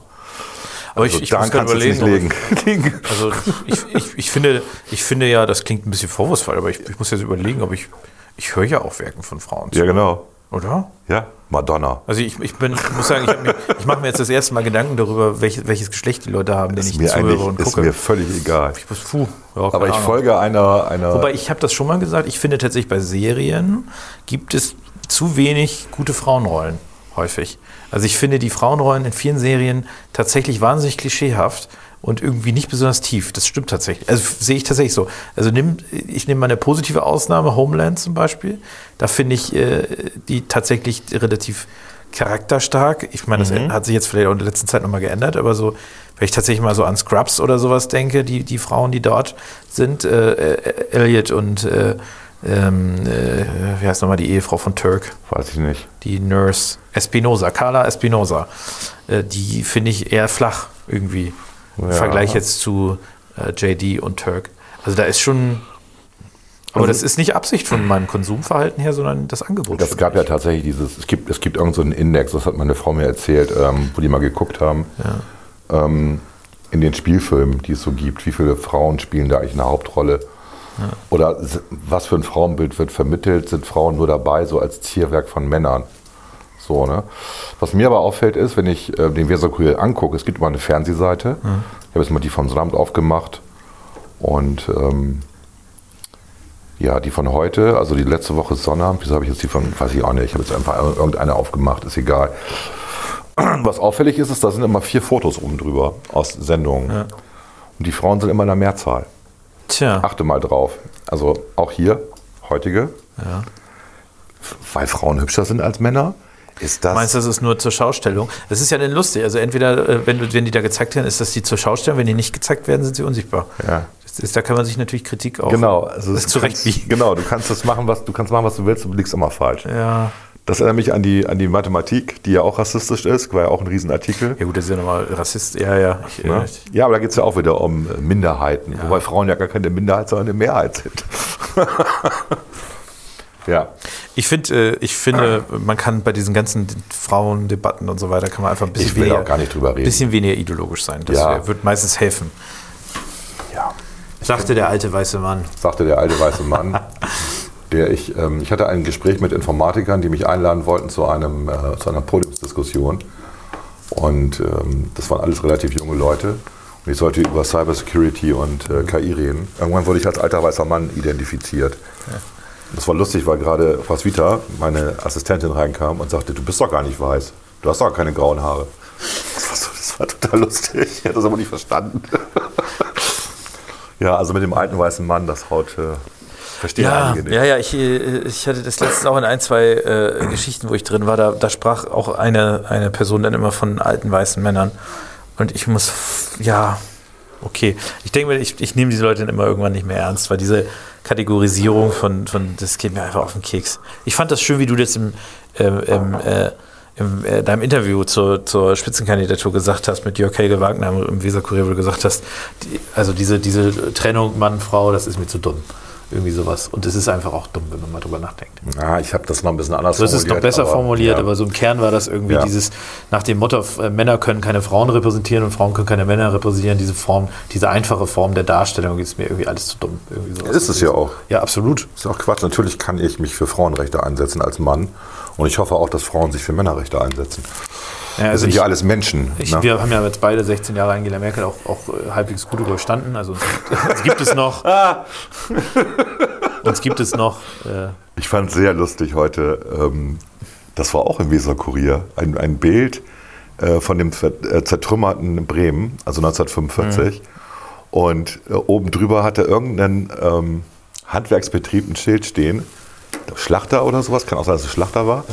Aber Also ich, ich daran muss kannst überlegen. nicht ich- Also ich, ich, ich, finde, ich finde ja, das klingt ein bisschen vorwurfsvoll, aber ich, ich muss jetzt überlegen, ob ich. Ich höre ja auch Werken von Frauen zu. ja, genau. Oder? Ja, Madonna. Also ich, ich bin, ich muss sagen, ich, mir- ich mache mir jetzt das erste Mal Gedanken darüber, welches, welches Geschlecht die Leute haben, denen Ist ich mir zuhöre und ist gucke. mir völlig egal. ich muss, puh, ja, Aber ich Ahnung. folge einer, einer Wobei ich habe das schon mal gesagt, ich finde tatsächlich bei Serien gibt es zu wenig gute Frauenrollen häufig. Also ich finde die Frauenrollen in vielen Serien tatsächlich wahnsinnig klischeehaft und irgendwie nicht besonders tief. Das stimmt tatsächlich. Also sehe ich tatsächlich so. Also nimm, ich nehme mal eine positive Ausnahme, Homeland zum Beispiel. Da finde ich äh, die tatsächlich relativ charakterstark. Ich meine, das hat sich jetzt vielleicht auch in der letzten Zeit nochmal geändert, aber so, wenn ich tatsächlich mal so an Scrubs oder sowas denke, die, die Frauen, die dort sind, äh, äh, Elliot und äh, ähm, äh, wie heißt nochmal die Ehefrau von Turk? weiß ich nicht. die Nurse Espinosa, Carla Espinosa, äh, die finde ich eher flach irgendwie im Ja. Vergleich jetzt zu äh, JD und Turk. Also da ist schon, aber Also- das ist nicht Absicht von meinem Konsumverhalten her, sondern das Angebot. Das gab ja tatsächlich dieses, es gibt, es gibt irgendeinen so einen Index, das hat meine Frau mir erzählt, ähm, wo die mal geguckt haben, ähm, in den Spielfilmen, die es so gibt, wie viele Frauen spielen da eigentlich eine Hauptrolle? Oder was für ein Frauenbild wird vermittelt? Sind Frauen nur dabei, so als Zierwerk von Männern? So, ne? Was mir aber auffällt, ist, wenn ich äh, den Weserkurier angucke, es gibt immer eine Fernsehseite. Ich habe jetzt mal die vom Sonnabend aufgemacht. Und ähm, ja, die von heute, also die letzte Woche ist Sonnabend. Wieso habe ich jetzt die von, weiß ich auch nicht, ich habe jetzt einfach irgendeine aufgemacht, ist egal. Was auffällig ist, ist, da sind immer vier Fotos oben drüber aus Sendungen. Und die Frauen sind immer in der Mehrzahl. Tja, Achte mal drauf. Also auch hier, heutige, ja. weil Frauen hübscher sind als Männer, ist das. Meinst du, das ist nur zur Schaustellung? Das ist ja dann lustig. Also entweder, äh, wenn, du- wenn die da gezeigt werden, ist das die zur Schaustellung. Wenn die nicht gezeigt werden, sind sie unsichtbar. Ja. Ist, da kann man sich natürlich Kritik auch Genau, also das du kannst, zurechtbiegen. genau, du kannst das machen, was du kannst machen, was du willst, du liegst immer falsch. Ja. Das erinnert mich an die, an die Mathematik, die ja auch rassistisch ist, war ja auch ein Riesenartikel. ja gut, das ist ja nochmal Rassist. Ja, ja. Ich, Ne? äh, ich, Ja, aber da geht es ja auch wieder um äh, Minderheiten, wobei Frauen ja gar keine Minderheit, sondern eine Mehrheit sind. ja, Ich finde, äh, ich finde, man kann bei diesen ganzen Frauendebatten und so weiter, kann man einfach ein bisschen Ich will weniger, auch gar nicht drüber reden. bisschen weniger ideologisch sein. Das Ja. wird meistens helfen. ja, Sagte der alte weiße Mann. sagte der alte weiße Mann. Der ich, ähm, ich hatte ein Gespräch mit Informatikern, die mich einladen wollten zu, einem, äh, zu einer Podiumsdiskussion. Und ähm, das waren alles relativ junge Leute. Ich sollte über Cybersecurity und äh, KI reden. Irgendwann wurde ich als alter weißer Mann identifiziert. Das war lustig, weil gerade Roswitha, meine Assistentin, reinkam und sagte, du bist doch gar nicht weiß. Du hast doch keine grauen Haare. Das war, so, das war total lustig. Ich hätte das aber nicht verstanden. ja, also mit dem alten weißen Mann, das haut... Äh, verstehen Ja, einige nicht. ja, ja, ich, äh, ich hatte das letztens auch in ein, zwei äh, Geschichten, wo ich drin war, da, da sprach auch eine, eine Person dann immer von alten weißen Männern. Und ich muss, ja, okay. Ich denke mir, ich, ich nehme diese Leute dann immer irgendwann nicht mehr ernst, weil diese Kategorisierung von, von das geht mir einfach auf den Keks. Ich fand das schön, wie du das im, ähm, im, äh, im äh, deinem Interview zur, zur Spitzenkandidatur gesagt hast mit Jörg Helge Wagner im, im Weserkurier, wo du gesagt hast, die, also diese, diese Trennung Mann-Frau, das ist mir zu dumm. Irgendwie sowas. Und es ist einfach auch dumm, wenn man mal drüber nachdenkt. Ja, ich habe das noch ein bisschen anders So ist es noch besser aber- formuliert, ja. aber so im Kern war das irgendwie Ja. dieses, nach dem Motto, äh, Männer können keine Frauen repräsentieren und Frauen können keine Männer repräsentieren, diese Form, diese einfache Form der Darstellung ist mir irgendwie alles zu dumm. Irgendwie sowas. Ist es ja auch. Ja, absolut. ist auch Quatsch. Natürlich kann ich mich für Frauenrechte einsetzen als Mann. Und ich hoffe auch, dass Frauen sich für Männerrechte einsetzen. Ja, Das also sind ich, ja alles Menschen. ich, ne? wir haben ja jetzt beide 16 Jahre Angela Merkel auch, auch äh, halbwegs gut überstanden. Also uns, uns gibt es noch. uns gibt es noch. Äh, Ich fand es sehr lustig heute. Ähm, das war auch im Weser-Kurier. Ein, ein Bild äh, von dem äh, zertrümmerten Bremen, also 1945. Mhm. Und äh, oben drüber hatte irgendein ähm, Handwerksbetrieb ein Schild stehen. Schlachter oder sowas, kann auch sein, dass es Schlachter war.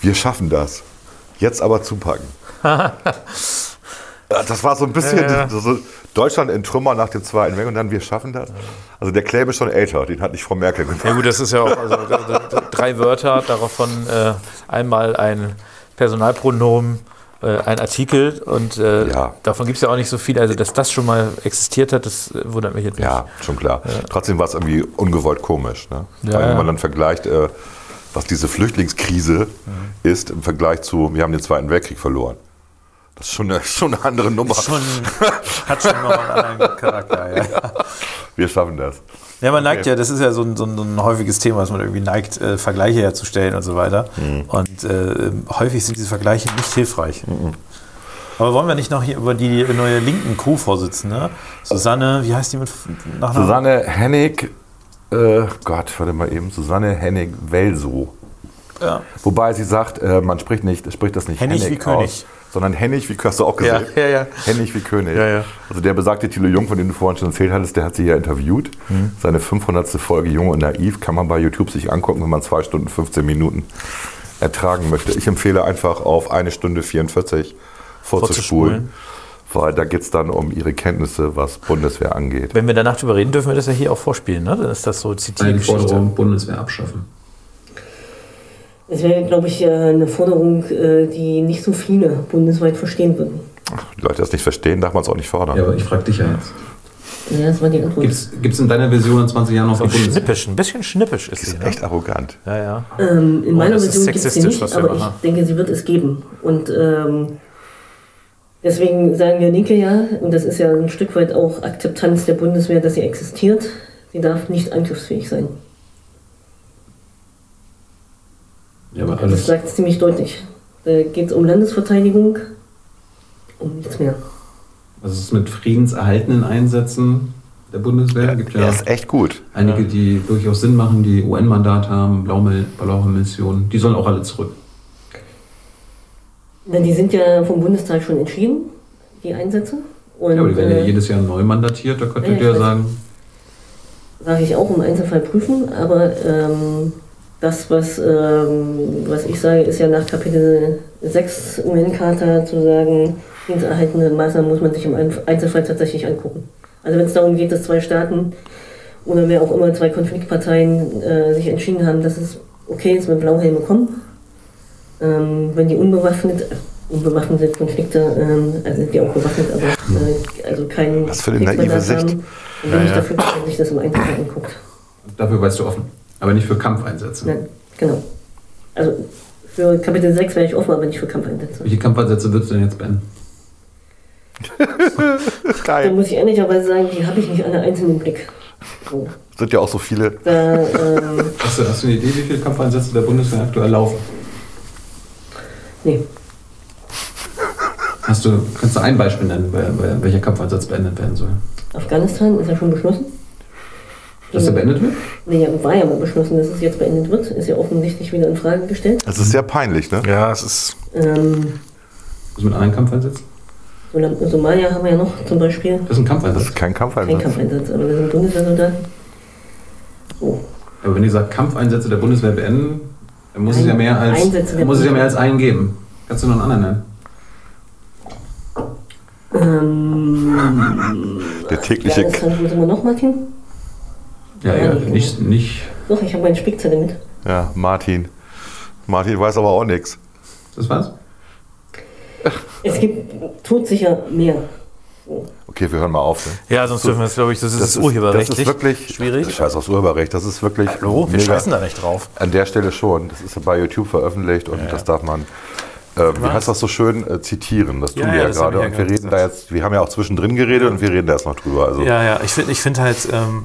Wir schaffen das. Jetzt aber zupacken. das war so ein bisschen Ja, ja. so- Deutschland in Trümmer nach dem Zweiten Weltkrieg und dann wir schaffen das. Also der Claim ist schon älter, den hat nicht Frau Merkel gemacht. Ja gut, das ist ja auch also, drei Wörter, davon äh, einmal ein Personalpronomen, äh, ein Artikel und äh, Ja. davon gibt es ja auch nicht so viel. Also dass das schon mal existiert hat, das wundert mich jetzt nicht. Ja, schon klar. Trotzdem war es irgendwie ungewollt komisch. Ne? Ja, Weil wenn man dann vergleicht, äh, was diese Flüchtlingskrise ist im Vergleich zu, wir haben den Zweiten Weltkrieg verloren. Das ist schon eine, schon eine andere Nummer. Schon, hat schon noch einen anderen Charakter, ja. Wir schaffen das. Ja, man neigt ja, das ist ja so ein, so ein, häufiges Thema, dass man irgendwie neigt, äh, Vergleiche herzustellen und so weiter. Und äh, häufig sind diese Vergleiche nicht hilfreich. Aber wollen wir nicht noch hier über die neue linken Co-Vorsitzende, Susanne, wie heißt die mit Nachnamen? Susanne Hennig, äh, Gott, warte mal eben, Susanne Hennig-Welso. Ja. Wobei sie sagt, äh, man spricht, nicht, spricht das nicht Hennig wie aus, König. sondern Hennig wie, hast du auch Ja, gesehen? ja, ja. Hennig wie König. Ja, ja. Also der besagte Thilo Jung, von dem du vorhin schon erzählt hattest, der hat sie ja interviewt. Mhm. Seine 500. Folge Jung und Naiv kann man bei YouTube sich angucken, wenn man 2 Stunden 15 Minuten ertragen möchte. Ich empfehle einfach auf eine Stunde 44 vorzuspulen, weil da geht es dann um ihre Kenntnisse, was Bundeswehr angeht. Wenn wir danach drüber reden, dürfen wir das ja hier auch vorspielen, ne? Dann ist das so Eine Zitiergeschichte. Forderung Bundeswehr abschaffen. Es wäre, glaube ich, äh, eine Forderung, äh, die nicht so viele bundesweit verstehen würden. Die Leute das nicht verstehen, darf man es auch nicht fordern. Ja, aber ich frage dich ja jetzt. Ja, das war die Antwort. Gibt es in deiner Vision in 20 Jahren noch So Bundeswehr? schnippisch, ein bisschen schnippisch ist Die sie. ist Ne? echt arrogant. Ja, ja. Ähm, in Oh, meiner das ist Version gibt es sie sexistisch, nicht, aber ich denke, sie wird es geben. Und ähm, deswegen sagen wir Linke ja, und das ist ja ein Stück weit auch Akzeptanz der Bundeswehr, dass sie existiert. Sie darf nicht angriffsfähig sein. Ja, aber Das alles, sagt es ziemlich deutlich. Da geht es um Landesverteidigung, um nichts mehr. was ist mit friedenserhaltenden Einsätzen der Bundeswehr? gibt Er ja ist echt gut. einige, die durchaus Sinn machen, die UN-Mandat haben, blaue, blaue Missionen. Die sollen auch alle zurück. Na, die sind ja vom Bundestag schon entschieden, die Einsätze. Und, Ja, aber die werden ja äh, jedes Jahr neu mandatiert. Da könntet ja, ihr ja sagen, sage ich auch im Einzelfall prüfen, aber ähm, das, was, ähm, was ich sage, ist ja nach Kapitel 6 UN-Charta zu sagen, diensterhaltende Maßnahmen muss man sich im Ein- Einzelfall tatsächlich angucken. Also wenn es darum geht, dass zwei Staaten oder wer auch immer zwei Konfliktparteien äh, sich entschieden haben, dass es okay ist, wenn Blauhelme kommen, ähm, wenn die unbewaffnet, unbewaffnete Konflikte, ähm, also sind die auch bewaffnet, aber äh, also kein Was für eine naive Sicht. haben, bin Ja, ich ja. dafür, dass man sich das im Einzelfall anguckt. dafür weißt du offen. Aber nicht für Kampfeinsätze. Nein, genau. Also für Kapitel 6 wäre ich offen, aber nicht für Kampfeinsätze. Welche Kampfeinsätze würdest du denn jetzt beenden? Da Geil. muss ich ehrlicherweise sagen, die habe ich nicht alle einzeln im Blick. So. Sind ja auch so viele. Da, ähm, Hast du, hast du eine Idee, wie viele Kampfeinsätze der Bundeswehr aktuell laufen? Nee. Hast du, kannst du ein Beispiel nennen, bei, bei welcher Kampfeinsatz beendet werden soll? Afghanistan ist ja schon beschlossen. Dass er beendet wird? Nee, war ja mal beschlossen, dass es jetzt beendet wird. Ist ja offensichtlich wieder in Frage gestellt. Es ist sehr peinlich, ne? Ja, es ist. Ähm, Was mit anderen Kampfeinsätzen? Som- Somalia haben wir ja noch zum Beispiel. Das ist ein Das Kampfeinsatz. ist kein Kein Kampfeinsatz. Kampfeinsatz, aber wir sind Bundeswehrsoldaten. So. Aber wenn ihr sagt, Kampfeinsätze der Bundeswehr beenden, muss es ja mehr als, muss es ja mehr als einen geben. Kannst du noch einen anderen nennen? Ähm, Der tägliche. Afghanistan, wo sind wir noch, Martin? Ja, Ja, ja, nicht. nicht. Doch, ich habe meine Spickzettel mit. Ja, Martin. Martin weiß aber auch nichts. Das war's? Es gibt todsicher mehr. Okay, wir hören mal auf. Ne? Ja, sonst dürfen wir es, glaube ich, das ist Das urheberrechtlich. Das ist wirklich schwierig. Scheiß aufs Urheberrecht. Das ist wirklich Hallo, wir mega. scheißen da nicht drauf. An der Stelle schon. Das ist ja bei YouTube veröffentlicht und das darf man. Äh, wie heißt das so schön? Äh, zitieren. Das tun Ja, wir ja, ja gerade. ja Und wir reden da jetzt, wir haben ja auch zwischendrin geredet und wir reden da jetzt noch drüber. Also Ja, ja, ich finde ich find halt, ähm,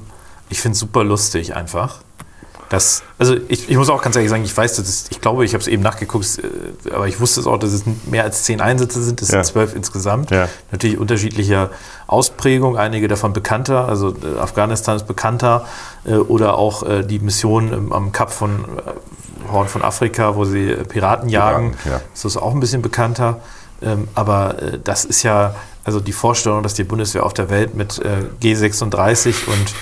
ich finde es super lustig einfach. Das, also ich, ich muss auch ganz ehrlich sagen, ich weiß, dass es, ich glaube, ich habe es eben nachgeguckt, äh, aber ich wusste es auch, dass es mehr als zehn Einsätze sind, es Ja. sind zwölf insgesamt. Ja. Natürlich unterschiedlicher Ausprägung, einige davon bekannter, also äh, Afghanistan ist bekannter äh, oder auch die Mission im, am Kap von Horn von Afrika, wo sie Piraten jagen, Piraten, ja. das ist auch ein bisschen bekannter. Ähm, aber das ist ja, also die Vorstellung, dass die Bundeswehr auf der Welt mit äh, G36 und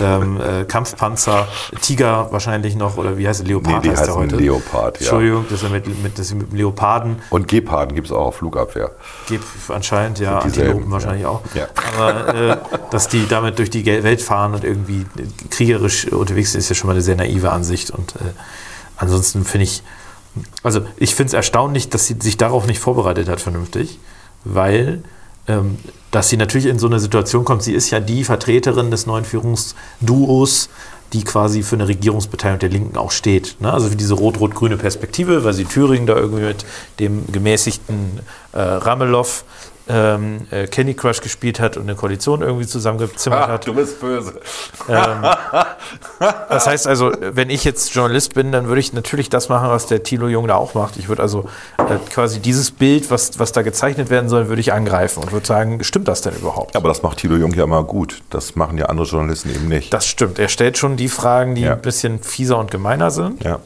ähm, äh, Kampfpanzer, Tiger wahrscheinlich noch, oder wie heißt der Leopard Nee, die heißt der heute? Leopard, ja. Entschuldigung, dass er mit, mit, sie mit Leoparden Und Geparden gibt es auch auf Flugabwehr. geht anscheinend, ja, Antilopen wahrscheinlich ja. auch. Ja. Aber äh, dass die damit durch die Welt fahren und irgendwie kriegerisch unterwegs sind, ist ja schon mal eine sehr naive Ansicht. Und äh, ansonsten finde ich, also ich finde es erstaunlich, dass sie sich darauf nicht vorbereitet hat vernünftig, weil dass sie natürlich in so eine Situation kommt, sie ist ja die Vertreterin des neuen Führungsduos, die quasi für eine Regierungsbeteiligung der Linken auch steht. Ne? Also für diese rot-rot-grüne Perspektive, weil sie Thüringen da irgendwie mit dem gemäßigten äh, Ramelow ähm, äh, Candy Crush gespielt hat und eine Koalition irgendwie zusammengezimmert hat. bist böse. Das heißt also, wenn ich jetzt Journalist bin, dann würde ich natürlich das machen, was der Thilo Jung da auch macht. Ich würde also äh, quasi dieses Bild, was, was da gezeichnet werden soll, würde ich angreifen und würde sagen, stimmt das denn überhaupt? Aber das macht Thilo Jung ja immer gut. Das machen ja andere Journalisten eben nicht. Das stimmt. Er stellt schon die Fragen, die Ja. ein bisschen fieser und gemeiner sind. ja.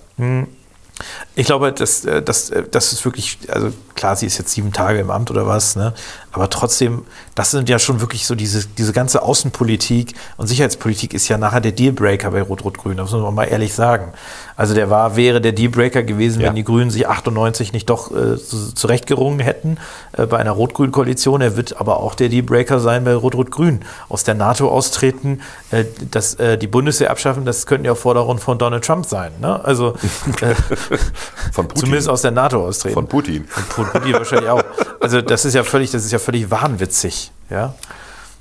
Ich glaube, das, äh, das, äh, das ist wirklich, also klar, sie ist jetzt sieben Tage im Amt oder was, ne? Aber trotzdem, das sind ja schon wirklich so diese, diese ganze Außenpolitik und Sicherheitspolitik ist ja nachher der Dealbreaker bei Rot-Rot-Grün, das muss man mal ehrlich sagen. Also der war, wäre der Dealbreaker gewesen, Ja. wenn die Grünen sich 98 nicht doch äh, zu- zurechtgerungen hätten äh, bei einer Rot-Grün-Koalition. Er wird aber auch der Dealbreaker sein bei Rot-Rot-Grün. Aus der NATO austreten, äh, das, äh, die Bundeswehr abschaffen, das könnten ja Forderungen von Donald Trump sein. Ne? Also äh, Von Putin. Zumindest aus der NATO austreten. Von Putin. Von Putin wahrscheinlich auch. Also das ist ja völlig, das ist ja völlig wahnwitzig, ja.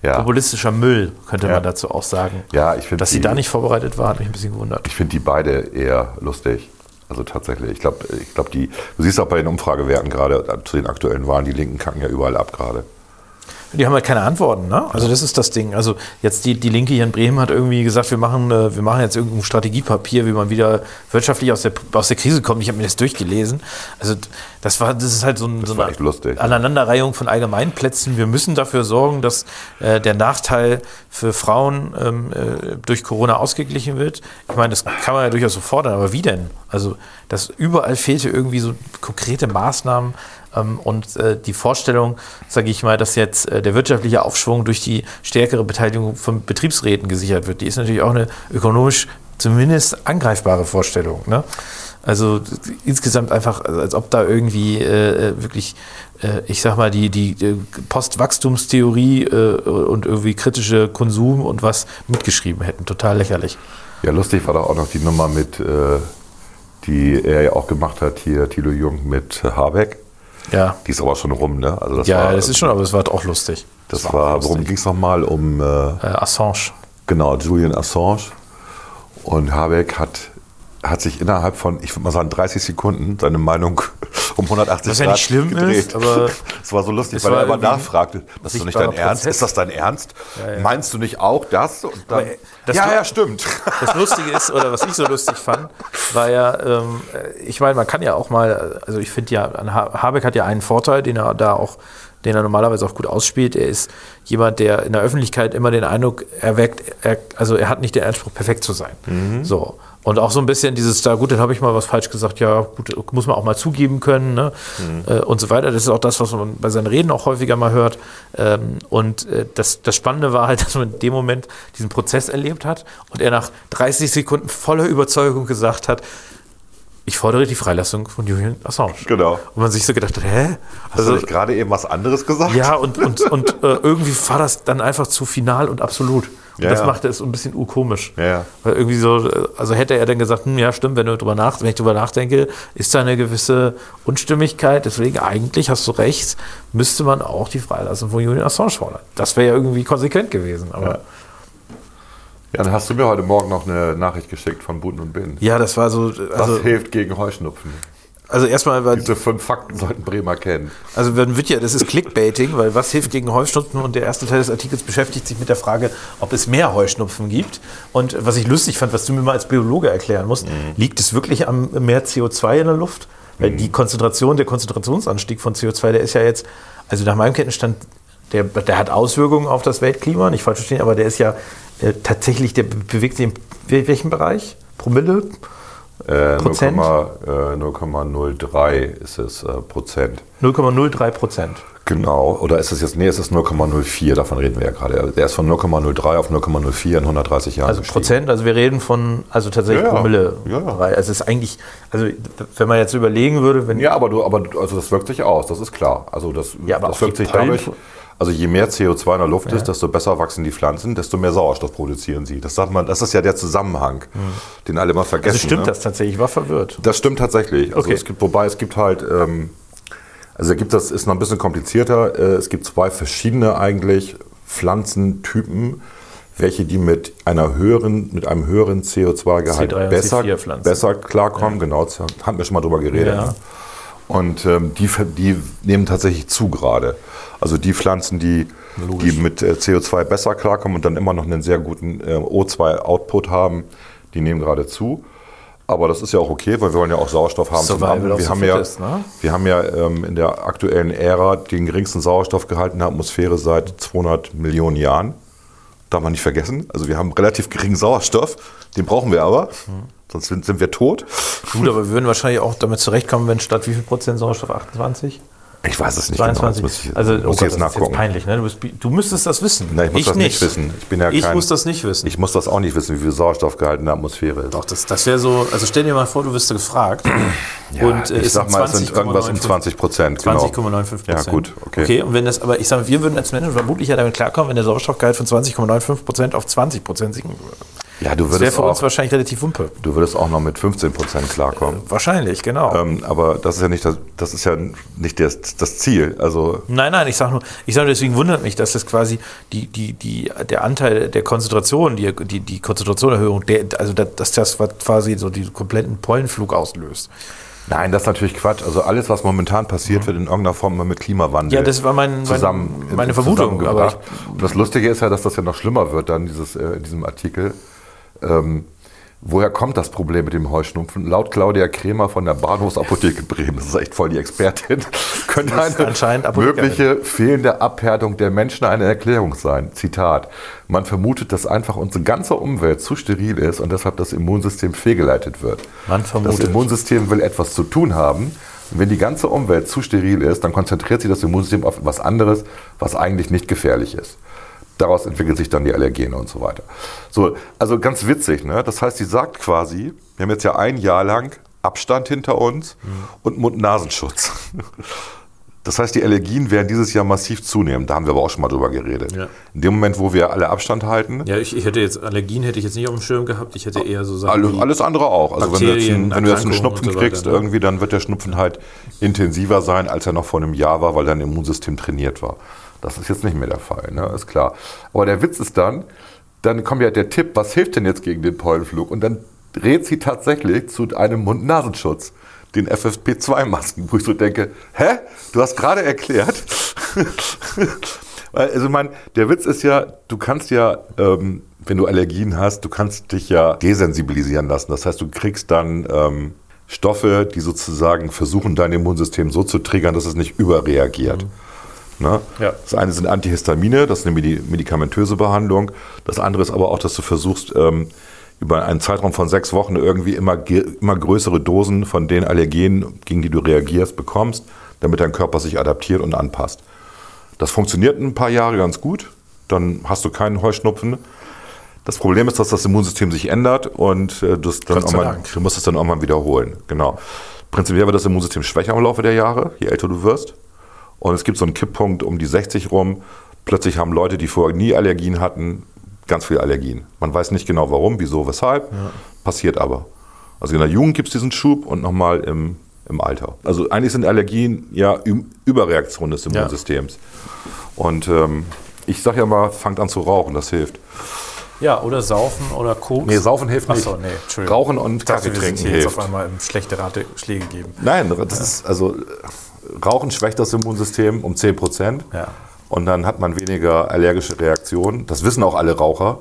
Ja. Populistischer Müll, könnte Ja. man dazu auch sagen. Ja, ich finde Dass sie die- da nicht vorbereitet war, hat mich ein bisschen gewundert. Ich finde die beide eher lustig. Also tatsächlich. Ich glaube, ich glaub, die, du siehst auch bei den Umfragewerten gerade zu den aktuellen Wahlen, die Linken kacken ja überall ab gerade. Die haben halt keine Antworten, ne? Also das ist das Ding. Also jetzt die, die Linke hier in Bremen hat irgendwie gesagt, wir machen, äh, wir machen jetzt irgendein Strategiepapier, wie man wieder wirtschaftlich aus der, aus der Krise kommt. Ich habe mir das durchgelesen. Also das war, das ist halt so, ein, so eine lustig. Aneinanderreihung von Allgemeinplätzen. Wir müssen dafür sorgen, dass äh, der Nachteil für Frauen ähm, äh, durch Corona ausgeglichen wird. Ich meine, das kann man ja durchaus so fordern, aber wie denn? Also das überall fehlte irgendwie so konkrete Maßnahmen und äh, die Vorstellung, sage ich mal, dass jetzt äh, der wirtschaftliche Aufschwung durch die stärkere Beteiligung von Betriebsräten gesichert wird, die ist natürlich auch eine ökonomisch zumindest angreifbare Vorstellung. Ne? Also insgesamt einfach, also als ob da irgendwie äh, äh, wirklich, äh, ich sag mal, die, die Postwachstumstheorie äh, und irgendwie kritische Konsum und was mitgeschrieben hätten. Total lächerlich. Ja, lustig war doch auch noch die Nummer mit, die er ja auch gemacht hat, hier Thilo Jung mit Habeck. Ja. Die ist aber schon rum, ne? Also das ja, war, das ist schon, aber es war auch lustig. Das auch war, lustig. worum ging es nochmal? Um, äh, Äh, Assange. genau, Julian Assange. Und Habeck hat, hat sich innerhalb von, ich würde mal sagen, 30 Sekunden seine Meinung um 180 Was ja Grad nicht schlimm gedreht. ist, aber es war so lustig, weil er aber irgendwie nachfragte, das ist doch nicht dein sichtbarer Ernst? Prozess. Ist das dein Ernst? Meinst du nicht auch das? Dann, äh, das ja, ja, stimmt. Das Lustige ist, oder was ich so lustig fand, war ja, ähm, ich meine, man kann ja auch mal, also ich finde ja, Habeck hat ja einen Vorteil, den er da auch den er normalerweise auch gut ausspielt. Er ist jemand, der in der Öffentlichkeit immer den Eindruck erweckt, er, also er hat nicht den Anspruch, perfekt zu sein. So. Und auch so ein bisschen dieses, da gut, dann habe ich mal was falsch gesagt, ja, gut, muss man auch mal zugeben können, ne? Äh, und so weiter. Das ist auch das, was man bei seinen Reden auch häufiger mal hört. Ähm, und äh, das, das Spannende war halt, dass man in dem Moment diesen Prozess erlebt hat und er nach 30 Sekunden voller Überzeugung gesagt hat, ich fordere die Freilassung von Julian Assange. Genau. Und man sich so gedacht hat, hä? Hast du nicht gerade eben was anderes gesagt? Ja, und, und, und äh, irgendwie war das dann einfach zu final und absolut. Ja, das ja. machte es ein bisschen urkomisch. Ja. Weil irgendwie so, äh, also hätte er dann gesagt, hm, ja, stimmt, wenn du drüber nach, wenn ich drüber nachdenke, ist da eine gewisse Unstimmigkeit. Deswegen eigentlich hast du recht, müsste man auch die Freilassung von Julian Assange fordern. Das wäre ja irgendwie konsequent gewesen. Aber Ja. Dann hast du mir heute Morgen noch eine Nachricht geschickt von Buten und Bin. ja, das war so, also, hilft gegen Heuschnupfen? Also erstmal war, Diese fünf Fakten sollten Bremer kennen. Also man wird ja, das ist Clickbaiting, weil was hilft gegen Heuschnupfen? Und der erste Teil des Artikels beschäftigt sich mit der Frage, ob es mehr Heuschnupfen gibt. Und was ich lustig fand, was du mir mal als Biologe erklären musst, liegt es wirklich am mehr CO2 in der Luft? Weil die Konzentration, der Konzentrationsanstieg von CO2, der ist ja jetzt, also nach meinem Kenntnisstand, der, der hat Auswirkungen auf das Weltklima, nicht falsch verstehen, aber der ist ja äh, tatsächlich, der be- bewegt sich in welchem Bereich? Promille? Äh, Prozent? 0,, äh, 0,03 ist es äh, Prozent. 0,03 Prozent. Genau. Oder ist es jetzt, nee, es ist 0,04, davon reden wir ja gerade. Der ist von 0,03 auf 0,04 in 130 Jahren. Also gestiegen. Prozent, also wir reden von, also tatsächlich Ja, ja. Promille. Ja. Also es ist eigentlich, also wenn man jetzt überlegen würde, wenn Ja, aber du, aber also das wirkt sich aus, das ist klar. Also das, Ja, aber das wirkt sich dadurch. Also je mehr CO2 in der Luft ist, desto besser wachsen die Pflanzen, desto mehr Sauerstoff produzieren sie. Das sagt man, das ist ja der Zusammenhang, den alle immer vergessen. also stimmt ne? das tatsächlich, ich war verwirrt. Das stimmt tatsächlich. Also Okay. es gibt, wobei es gibt halt, ähm, also gibt das ist noch ein bisschen komplizierter. Äh, es gibt zwei verschiedene eigentlich Pflanzentypen, welche die mit einer höheren, mit einem höheren CO2-Gehalt C3 und besser, C4 Pflanzen. besser klarkommen. Genau, das haben wir schon mal drüber geredet. Ja. Ne? Und ähm, die, die nehmen tatsächlich zu gerade. Also die Pflanzen, die, die mit äh, CO2 besser klarkommen und dann immer noch einen sehr guten äh, O2-Output haben, die nehmen gerade zu. Aber das ist ja auch okay, weil wir wollen ja auch Sauerstoff haben. Atmen. of wir, haben ja, fittest, ne? wir haben ja ähm, in der aktuellen Ära den geringsten Sauerstoffgehalt in der Atmosphäre seit 200 Millionen Jahren. Darf man nicht vergessen. Also wir haben relativ geringen Sauerstoff, den brauchen wir aber, sonst sind, sind wir tot. Gut, aber wir würden wahrscheinlich auch damit zurechtkommen, wenn statt wie viel Prozent Sauerstoff 28? Ich weiß es nicht 22? genau. Ich, also, muss oh ich Gott, jetzt nachgucken. jetzt peinlich, ne? Du, bist, du müsstest das wissen. Nein, ich muss das nicht wissen. Ich bin ja ich kein- muss das nicht wissen. Ich muss das auch nicht wissen, wie viel Sauerstoffgehalt in der Atmosphäre ist. Doch, das, das wäre so, also stell dir mal vor, du wirst gefragt. Ja, und, äh, ich sag mal, es sind irgendwas um 20,95 20 Prozent. Genau. 20,95 Ja, gut, okay. Okay, und wenn das, aber ich sage, wir würden als Menschen vermutlich ja damit klarkommen, wenn der Sauerstoffgehalt von 20,95 Prozent auf 20 Prozent sinken würde. Ja, du Das wäre würdest, für uns auch, wahrscheinlich relativ wumpe. du würdest auch noch mit 15 Prozent klarkommen. Wahrscheinlich, genau. Ähm, aber das ist ja nicht das, das ist ja nicht das, das Ziel. Also Nein, nein, ich sage nur, ich sage deswegen wundert mich, dass das quasi die, die, die, der Anteil der Konzentration, die, die, die Konzentrationerhöhung, der, also das, dass das quasi so die kompletten Pollenflug auslöst. nein, das ist natürlich Quatsch. Also alles, was momentan passiert, wird in irgendeiner Form immer mit Klimawandel Ja, das war mein, mein, zusammen, meine Vermutung. Aber. Und das Lustige ist ja, dass das ja noch schlimmer wird dann dieses, äh, in diesem Artikel. Ähm, woher kommt das Problem mit dem Heuschnupfen? Laut Claudia Kremer von der Bahnhofsapotheke Bremen, das ist echt voll die Expertin, könnte eine mögliche fehlende Abhärtung der Menschen eine Erklärung sein. Zitat. Man vermutet, dass einfach unsere ganze Umwelt zu steril ist und deshalb das Immunsystem fehlgeleitet wird. Man vermutet. Das Immunsystem will etwas zu tun haben. Und wenn die ganze Umwelt zu steril ist, dann konzentriert sich das Immunsystem auf etwas anderes, was eigentlich nicht gefährlich ist. Daraus entwickeln sich dann die Allergene und so weiter. So, also ganz witzig, ne? Das heißt, sie sagt quasi, wir haben jetzt ja ein Jahr lang Abstand hinter uns und Mund-Nasenschutz. Das heißt, die Allergien werden dieses Jahr massiv zunehmen. Da haben wir aber auch schon mal drüber geredet. Ja. In dem Moment, wo wir alle Abstand halten, ja, ich, ich hätte jetzt Allergien hätte ich jetzt nicht auf dem Schirm gehabt. Ich hätte eher so Sachen Alle, wie- alles andere auch. Also wenn du, jetzt einen, Bakterien, wenn du jetzt einen Schnupfen so weiter, kriegst, ne? irgendwie, dann wird der Schnupfen halt intensiver sein, als er noch vor einem Jahr war, weil dein Immunsystem trainiert war. Das ist jetzt nicht mehr der Fall, ne? ist klar. Aber der Witz ist dann, dann kommt ja der Tipp, was hilft denn jetzt gegen den Pollenflug? Und dann rät sie tatsächlich zu einem Mund-Nasenschutz, den FFP2-Masken, wo ich so denke, hä? Du hast gerade erklärt. Also, mein, der Witz ist ja, du kannst ja, ähm, wenn du Allergien hast, du kannst dich ja desensibilisieren lassen. Das heißt, du kriegst dann ähm, Stoffe, die sozusagen versuchen, dein Immunsystem so zu triggern, dass es nicht überreagiert. Ne? Ja. Das eine sind Antihistamine, das ist eine medi medikamentöse Behandlung. Das andere ist aber auch, dass du versuchst, ähm, über einen Zeitraum von sechs Wochen irgendwie immer, immer größere Dosen von den Allergenen, gegen die du reagierst, bekommst, damit dein Körper sich adaptiert und anpasst. Das funktioniert ein paar Jahre ganz gut. Dann hast du keinen Heuschnupfen. Das Problem ist, dass das Immunsystem sich ändert und äh, das dann irgendwann, Dank. du musst es dann irgendwann wiederholen. Genau. Prinzipiell wird das Immunsystem schwächer im Laufe der Jahre, je älter du wirst. Und es gibt so einen Kipppunkt um die 60 rum. Plötzlich haben Leute, die vorher nie Allergien hatten, ganz viele Allergien. Man weiß nicht genau warum, wieso, weshalb. Passiert aber. Also in der Jugend gibt es diesen Schub und nochmal im, im Alter. Also eigentlich sind Allergien ja Überreaktionen des Immunsystems. Und ähm, ich sage ja mal, fangt an zu rauchen, das hilft. Ja, oder saufen oder Koks. Nee, saufen hilft nicht. Achso, nee, Entschuldigung. Rauchen und Kaffee trinken hier jetzt hilft. auf einmal schlechte Ratschläge geben. Nein, das ist also Rauchen schwächt das Immunsystem um 10 Prozent. Ja. Und dann hat man weniger allergische Reaktionen. Das wissen auch alle Raucher,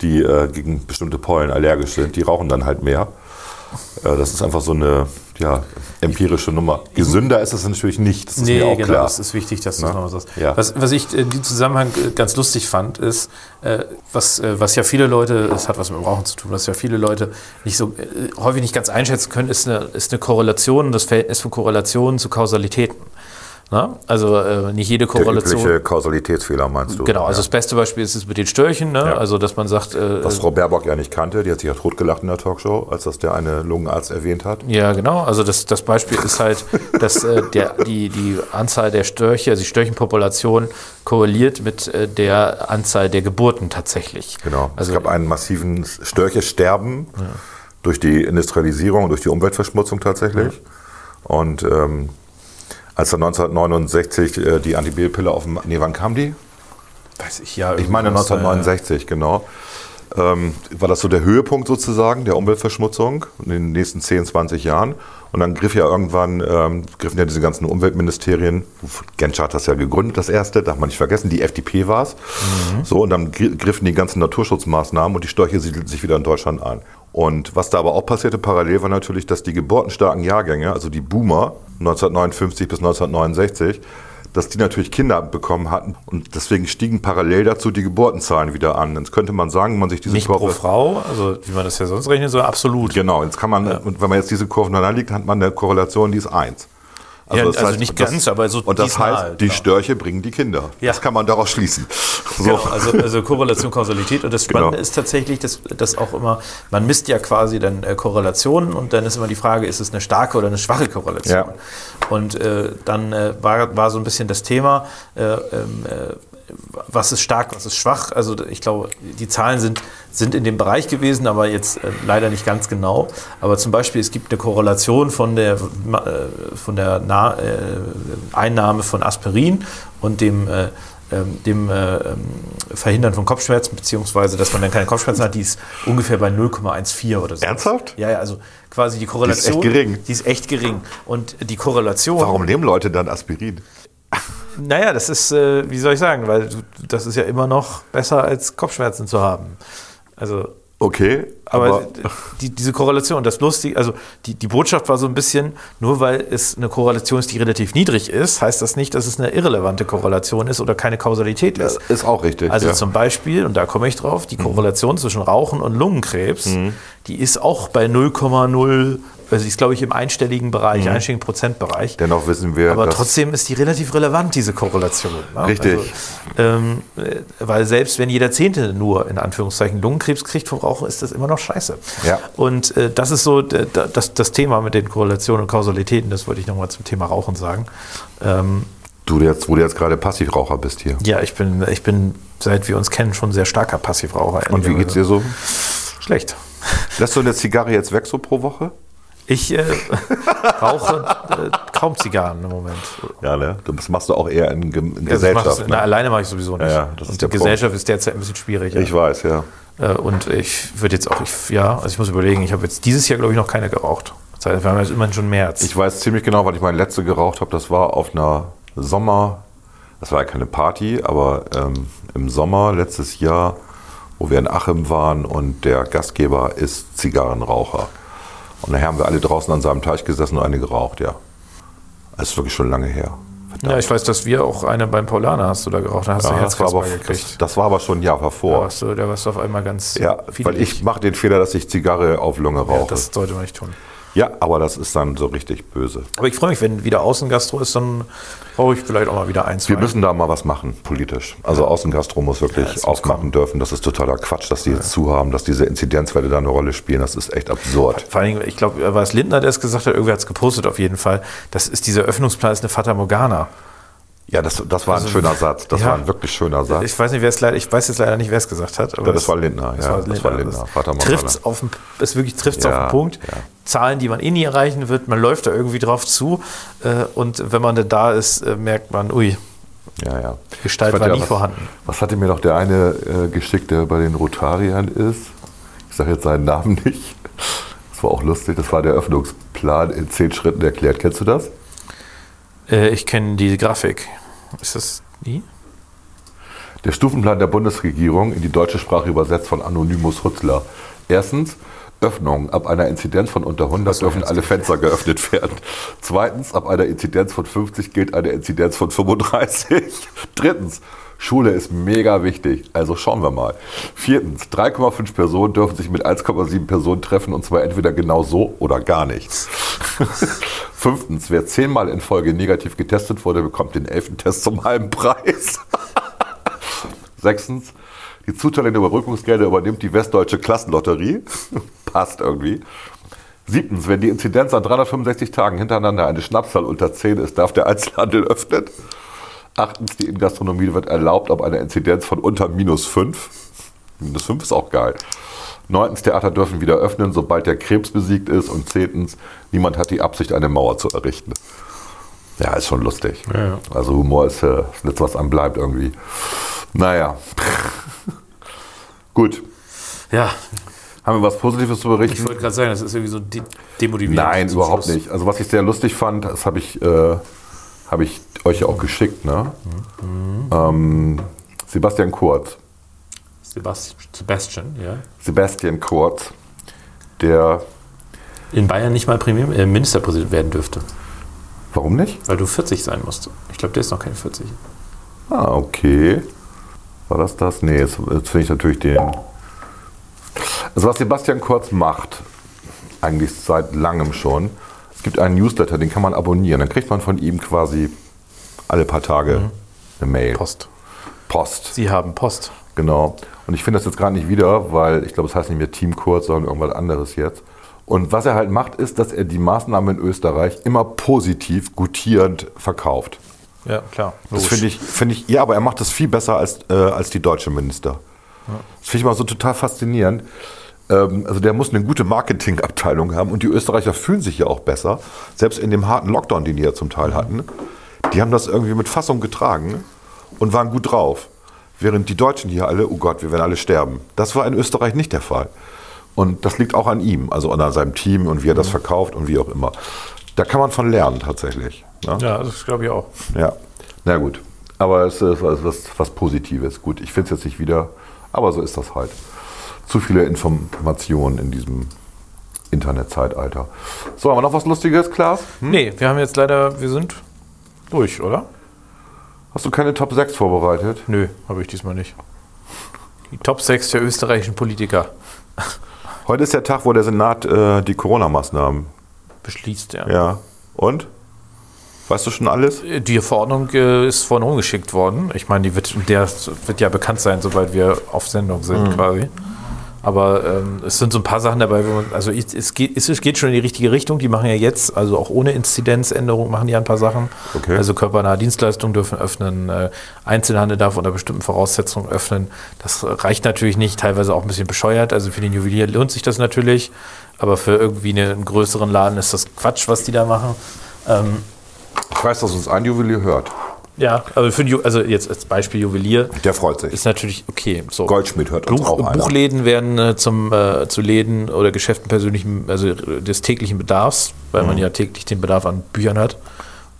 die äh, gegen bestimmte Pollen allergisch sind. Die rauchen dann halt mehr. Äh, das ist einfach so eine ja, empirische Nummer. Gesünder ist es natürlich nicht. Das ist Nee, mir auch genau, klar. das ist wichtig, dass du Na? das nochmal sagst. Ja. Was, was ich in diesem Zusammenhang äh, ganz lustig fand, ist, äh, was, äh, was ja viele Leute, das hat was mit dem Rauchen zu tun, was ja viele Leute nicht so äh, häufig nicht ganz einschätzen können, ist eine, ist eine Korrelation, das Verhältnis von Korrelationen zu Kausalitäten. Na? Also äh, nicht jede Der Korrelation. übliche Kausalitätsfehler meinst du? Genau, also ja. das beste Beispiel ist es mit den Störchen, ne? Ja. also dass man sagt, äh, Was Frau Baerbock ja nicht kannte, die hat sich ja totgelacht in der Talkshow, als das der eine Lungenarzt erwähnt hat. Ja, genau. Also das, das Beispiel ist halt, dass äh, der, die, die Anzahl der Störche, also die Störchenpopulation korreliert mit äh, der Anzahl der Geburten tatsächlich. Genau. Also es gab einen massiven Störchesterben durch die Industrialisierung, durch die Umweltverschmutzung tatsächlich. Und ähm, als dann 1969 äh, die Antibiopille auf dem, nee, wann kam die? weiß ich ja. Ich meine irgendwas, äh, 1969, genau. Ähm, war das so der Höhepunkt sozusagen der Umweltverschmutzung in den nächsten 10, 20 Jahren. Und dann griff ja irgendwann, ähm, griffen ja diese ganzen Umweltministerien, Genscher hat das ja gegründet, das erste, darf man nicht vergessen, die FDP war es. So, und dann gri- griffen die ganzen Naturschutzmaßnahmen und die Störche siedelten sich wieder in Deutschland ein. Und was da aber auch passierte parallel war natürlich, dass die geburtenstarken Jahrgänge, also die Boomer 1959 bis 1969, dass die natürlich Kinder bekommen hatten und deswegen stiegen parallel dazu die Geburtenzahlen wieder an. Jetzt könnte man sagen, wenn man sich diese Nicht pro Kurve Frau, also wie man das ja sonst rechnet, sondern absolut. Genau, jetzt kann man, und wenn man jetzt diese Kurven anlegt, hat man eine Korrelation, die ist 1. Ja, also nicht ganz, aber so Und das heißt, die genau. Störche bringen die Kinder. Ja. Das kann man daraus schließen. So. Genau, also, also Korrelation, Kausalität. Und das Spannende Genau. ist tatsächlich, dass, dass auch immer, man misst ja quasi dann äh, Korrelationen und dann ist immer die Frage, ist es eine starke oder eine schwache Korrelation? Ja. Und äh, dann äh, war, war so ein bisschen das Thema, äh, ähm, äh, was ist stark, was ist schwach. Also ich glaube, die Zahlen sind, sind in dem Bereich gewesen, aber jetzt äh, leider nicht ganz genau. Aber zum Beispiel, es gibt eine Korrelation von der, äh, von der Na äh, Einnahme von Aspirin und dem, äh, ähm, dem äh, ähm, Verhindern von Kopfschmerzen, beziehungsweise dass man dann keine Kopfschmerzen hat, die ist ungefähr bei 0,14 oder so. Ernsthaft? Ja, ja, also quasi die Korrelation. echt gering. Die ist echt gering. Und die Korrelation. Warum nehmen Leute dann Aspirin? Naja, das ist, äh, wie soll ich sagen, weil du- das ist ja immer noch besser als Kopfschmerzen zu haben. Also, Okay, aber, aber, die, diese Korrelation, das lustig, also die, die Botschaft war so ein bisschen, nur weil es eine Korrelation ist, die relativ niedrig ist, heißt das nicht, dass es eine irrelevante Korrelation ist oder keine Kausalität das ist. ist auch richtig. Also ja. Mhm. zum Beispiel, und da komme ich drauf, die Korrelation zwischen Rauchen und Lungenkrebs, die ist auch bei 0,0, also ist, glaube ich, im einstelligen Bereich, einstelligen Prozentbereich. Dennoch wissen wir, Aber trotzdem ist die relativ relevant, diese Korrelation. ne? Richtig. Also, ähm, äh, weil selbst wenn jeder Zehnte nur in Anführungszeichen Lungenkrebs kriegt vom Rauchen, ist das immer noch scheiße. Ja. Und äh, das ist so das, das Thema mit den Korrelationen und Kausalitäten, das wollte ich nochmal zum Thema Rauchen sagen. Ähm, du jetzt, wo du jetzt gerade Passivraucher bist hier. ja, ich bin, ich bin, seit wir uns kennen, schon sehr starker Passivraucher. Und wie geht's dir so? Schlecht. Lässt du eine Zigarre jetzt weg so pro Woche? Ich äh, rauche äh, kaum Zigarren im Moment. Ja, ne? Das machst du auch eher in, in Also Gesellschaft. na, ne? alleine mache ich sowieso nicht. Ja, das ist und der die Punkt. Gesellschaft ist derzeit ein bisschen schwierig. Ich weiß, ja. Äh, Und ich würde jetzt auch, ich, ja, also ich muss überlegen, ich habe jetzt dieses Jahr, glaube ich, noch keine geraucht. Das heißt, wir haben jetzt immerhin schon März. Ich weiß ziemlich genau, weil ich meine letzte geraucht habe. Das war auf einer Sommer, das war ja keine Party, aber ähm, im Sommer letztes Jahr, wo wir in Achim waren und der Gastgeber ist Zigarrenraucher. Und nachher haben wir alle draußen an seinem Teich gesessen und eine geraucht, ja. Das ist wirklich schon lange her. Ja, ich weiß, dass wir auch eine beim Paulaner hast du da geraucht, da hast du Ja, das, war aber, Herzkasper das, gekriegt. das war aber schon ein Jahr Da davor. warst, du, da warst du auf einmal ganz Ja, weil ich mache den Fehler, dass ich Zigarre auf Lunge ja, rauche. das sollte man nicht tun. Ja, aber das ist dann so richtig böse. Aber ich freue mich, wenn wieder Außengastro ist, dann brauche ich vielleicht auch mal wieder eins. Wir müssen da mal was machen, politisch. Also Außengastro muss wirklich Ja, aufmachen kommen. dürfen. Das ist totaler Quatsch, dass die jetzt zu haben, dass diese Inzidenzwerte da eine Rolle spielen. Das ist echt absurd. Vor allen Dingen, ich glaube, war es Lindner, der es gesagt hat, irgendwer hat es gepostet auf jeden Fall. Das ist dieser Öffnungsplan, ist eine Fata Morgana. Ja, das, das war ein Also, schöner Satz. Das ja. war ein wirklich schöner Satz. Ich weiß nicht, wer es leider, ich weiß jetzt leider nicht, wer es gesagt hat. Ja, das war Lindner, ja, das war Lindner, Vater Morgana. Trifft auf den, es wirklich trifft Ja, auf den Punkt. Zahlen, die man eh nie erreichen wird, man läuft da irgendwie drauf zu. Äh, und wenn man da ist, äh, merkt man, ui, Ja, ja. Gestalt war nie was, vorhanden. Was hatte mir noch der eine äh, geschickt, der bei den Rotariern ist? Ich sage jetzt seinen Namen nicht. Das war auch lustig. Das war der Öffnungsplan in zehn Schritten erklärt. Kennst du das? Äh, ich kenne die Grafik. Ist das die? Der Stufenplan der Bundesregierung in die deutsche Sprache übersetzt von Anonymous Hutzler. Erstens, Öffnung. Ab einer Inzidenz von unter 100 dürfen alle Fenster geöffnet werden. Zweitens, ab einer Inzidenz von 50 gilt eine Inzidenz von 35. Drittens, Schule ist mega wichtig. Also schauen wir mal. Viertens, 3,5 Personen dürfen sich mit 1,7 Personen treffen und zwar entweder genau so oder gar nicht. Fünftens, wer zehnmal in Folge negativ getestet wurde, bekommt den elften Test zum halben Preis. Sechstens, die Zuteilung der Überbrückungsgelder übernimmt die Westdeutsche Klassenlotterie. Passt irgendwie. Siebtens, wenn die Inzidenz an 365 Tagen hintereinander eine Schnapszahl unter 10 ist, darf der Einzelhandel öffnen. Achtens, die Gastronomie wird erlaubt ab einer Inzidenz von unter minus 5. Minus 5 ist auch geil. Neuntens, Theater dürfen wieder öffnen, sobald der Krebs besiegt ist. Und zehntens, niemand hat die Absicht, eine Mauer zu errichten. Ja, ist schon lustig. Ja, ja. Also Humor ist, äh, nichts, was einem bleibt irgendwie. Naja. Gut. Ja, Haben wir was Positives zu berichten? ich wollte gerade sagen, das ist irgendwie so de demotivierend. Nein, überhaupt Schluss. nicht. Also was ich sehr lustig fand, das habe ich, äh, hab ich euch ja auch geschickt. Ne? Ähm, Sebastian Kurz. Sebastian, Sebastian, ja. Sebastian Kurz, der, In Bayern nicht mal Premier, äh, Ministerpräsident werden dürfte, warum nicht? weil du 40 sein musst. Ich glaube, der ist noch kein 40. Ah, okay. War das das? Nee, jetzt, jetzt finde ich natürlich den. Also was Sebastian Kurz macht, eigentlich seit langem schon, gibt einen Newsletter, den kann man abonnieren. Dann kriegt man von ihm quasi alle paar Tage eine Mail. Post. Post. Sie haben Post. Genau. Und ich finde das jetzt gerade nicht wieder, weil ich glaube, es heißt nicht mehr Team Kurz, sondern irgendwas anderes jetzt. Und was er halt macht, ist, dass er die Maßnahmen in Österreich immer positiv, gutierend verkauft. Ja, klar. Das finde ich, finde ich, ja, aber er macht das viel besser als, äh, als die deutsche Minister. Das finde ich mal so total faszinierend. Ähm, also der muss eine gute Marketingabteilung haben und die Österreicher fühlen sich ja auch besser. Selbst in dem harten Lockdown, den die ja zum Teil hatten, die haben das irgendwie mit Fassung getragen und waren gut drauf. Während die Deutschen hier alle, oh Gott, wir werden alle sterben. Das war in Österreich nicht der Fall. Und das liegt auch an ihm, also an seinem Team und wie er das verkauft und wie auch immer. Da kann man von lernen tatsächlich. Ne? Ja, das glaube ich auch. Ja, na gut. Aber es ist was, was Positives. Gut, ich finde es jetzt nicht wieder, aber so ist das halt. Zu viele Informationen in diesem Internetzeitalter. So, haben wir noch was Lustiges, Klaas? Hm? Nee, wir haben jetzt leider, wir sind durch, oder? Hast du keine Top 6 vorbereitet? Nö, habe ich diesmal nicht. Die Top 6 der österreichischen Politiker Heute ist der Tag, wo der Senat äh, die Corona-Maßnahmen. beschließt er. Ja. Und? Weißt du schon alles? Die Verordnung äh, ist vorhin rumgeschickt worden. Ich meine, die wird, der wird ja bekannt sein, sobald wir auf Sendung sind, Mhm. quasi. Aber ähm, es sind so ein paar Sachen dabei, wo man, also es, geht, es geht schon in die richtige Richtung. Die machen ja jetzt, also auch ohne Inzidenzänderung, machen die ja ein paar Sachen. Okay. Also körpernahe Dienstleistungen dürfen öffnen, äh, Einzelhandel darf unter bestimmten Voraussetzungen öffnen. Das reicht natürlich nicht, teilweise auch ein bisschen bescheuert. Also für den Juwelier lohnt sich das natürlich, aber für irgendwie einen größeren Laden ist das Quatsch, was die da machen. Ähm, Ich weiß, dass uns ein Juwelier hört. Ja, also, für also jetzt als Beispiel Juwelier Der freut sich. ist natürlich okay. So. Goldschmidt hört uns Buch, auch einer. Buchläden werden äh, zum, äh, zu Läden oder Geschäften persönlichen, also des täglichen Bedarfs, weil Mhm. man ja täglich den Bedarf an Büchern hat.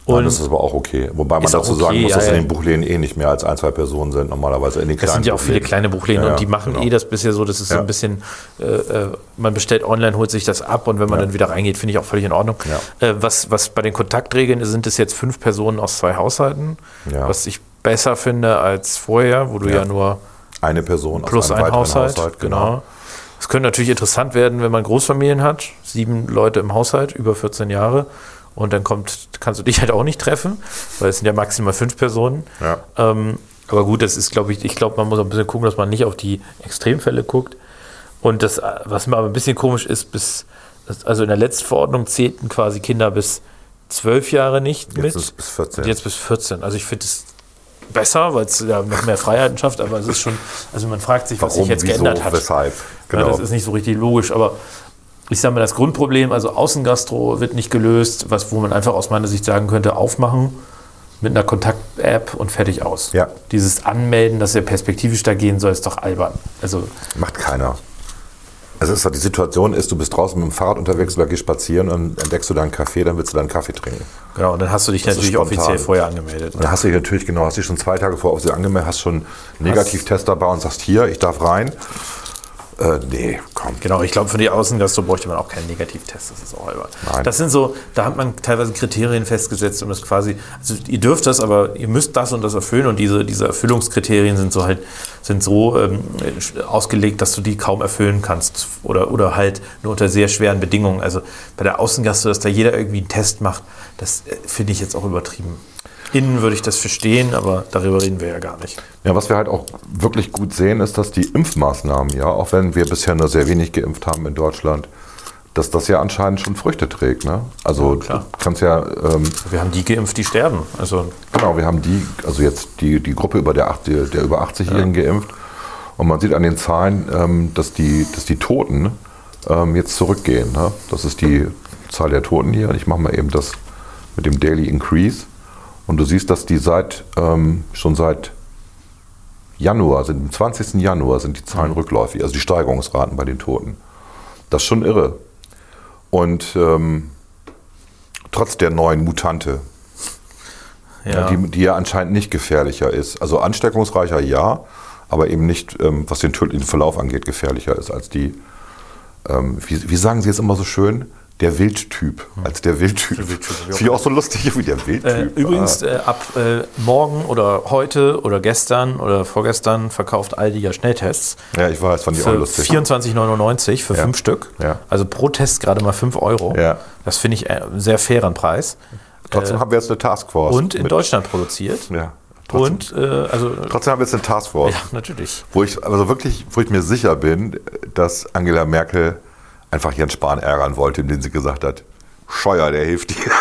Dann Und ist das aber auch okay. Wobei man dazu okay, sagen muss, ja, dass in den Buchläden eh nicht mehr als ein, zwei Personen sind, normalerweise in den Es kleinen sind ja auch viele kleine Buchläden Ja, und die machen genau. eh das bisher so, das ist so ein bisschen, äh, äh, man bestellt online, holt sich das ab und wenn man dann wieder reingeht, finde ich auch völlig in Ordnung. Äh, was, was bei den Kontaktregeln ist, sind es jetzt fünf Personen aus zwei Haushalten, was ich besser finde als vorher, wo du ja, nur Eine Person plus ein weiteren Haushalt, genau. Es könnte natürlich interessant werden, wenn man Großfamilien hat, sieben Leute im Haushalt, über 14 Jahre. Und dann kommt, kannst du dich halt auch nicht treffen, weil es sind ja maximal fünf Personen. Ja. Ähm, aber gut, das ist, glaube ich, ich glaube, man muss auch ein bisschen gucken, dass man nicht auf die Extremfälle guckt. Und das, was mir aber ein bisschen komisch ist, bis, also in der letzten Verordnung zählten quasi Kinder bis zwölf Jahre nicht Jetzt mit. ist es bis 14. Und jetzt bis 14. Also ich finde es besser, weil es ja noch mehr Freiheiten schafft, aber es ist schon, also man fragt sich, was sich jetzt wieso, geändert hat. weshalb? Ja, Genau. das ist nicht so richtig logisch, aber ich sage mal, das Grundproblem, also Außengastro wird nicht gelöst, was, wo man einfach aus meiner Sicht sagen könnte, aufmachen mit einer Kontakt-App und fertig aus. Ja. Dieses Anmelden, dass er perspektivisch da gehen soll, ist doch albern. Also Macht keiner. Also ist halt die Situation ist, du bist draußen mit dem Fahrrad unterwegs oder gehst spazieren und entdeckst du da einen Kaffee, dann willst du da einen Kaffee trinken. genau, und dann hast du dich Das natürlich offiziell vorher angemeldet. Und dann hast du dich natürlich, genau, hast dich schon zwei Tage vorher auf sie angemeldet, hast schon einen Negativtest dabei und sagst, hier, ich darf rein. Äh, nee, komm. Genau, ich glaube, für die Außengastro bräuchte man auch keinen Negativtest, das ist auch albern. Nein. Das sind so, da hat man teilweise Kriterien festgesetzt, um das quasi, also ihr dürft das, aber ihr müsst das und das erfüllen und diese, diese Erfüllungskriterien sind so halt, sind so ähm, ausgelegt, dass du die kaum erfüllen kannst oder, oder halt nur unter sehr schweren Bedingungen. Also bei der Außengastro, dass da jeder irgendwie einen Test macht, das äh, finde ich jetzt auch übertrieben. Innen würde ich das verstehen, aber darüber reden wir ja gar nicht. Ja, was wir halt auch wirklich gut sehen, ist, dass die Impfmaßnahmen, ja, auch wenn wir bisher nur sehr wenig geimpft haben in Deutschland, dass das ja anscheinend schon Früchte trägt. Ne? Also Ja, du kannst ja, ähm, Wir haben die geimpft, die sterben. Also genau, wir haben die, also jetzt die, die Gruppe über der, der über 80-Jährigen geimpft. Und man sieht an den Zahlen, ähm, dass, die, dass die Toten ähm, jetzt zurückgehen. Ne? Das ist die Zahl der Toten hier. Und ich mache mal eben das mit dem Daily Increase. Und du siehst, dass die seit ähm, schon seit Januar, sind, am 20. Januar sind die Zahlen rückläufig, also die Steigerungsraten bei den Toten. Das ist schon irre. Und ähm, trotz der neuen Mutante, ja. Die, die ja anscheinend nicht gefährlicher ist. Also ansteckungsreicher ja, aber eben nicht, ähm, was den tödlichen Verlauf angeht, gefährlicher ist als die, ähm, wie, wie sagen Sie jetzt immer so schön? Der Wildtyp, als der Wildtyp. Wildtyp, ja. Finde ich auch so lustig, wie der Äh, Wildtyp. übrigens, äh, ab äh, morgen oder heute oder gestern oder vorgestern verkauft Aldi ja Schnelltests ja, ich weiß, fand ich auch lustig. 24,99 für Ja. fünf Stück. Ja. Also pro Test gerade mal 5 Euro. Ja. Das finde ich äh, einen sehr fairen Preis. Trotzdem haben wir jetzt eine Taskforce. Und in mit- Deutschland produziert. Ja. Trotzdem, Und äh, also trotzdem haben wir jetzt eine Taskforce. ja, natürlich. Wo ich also wirklich, wo ich mir sicher bin, dass Angela Merkel einfach Jens Spahn ärgern wollte, indem sie gesagt hat, Scheuer, der hilft dir.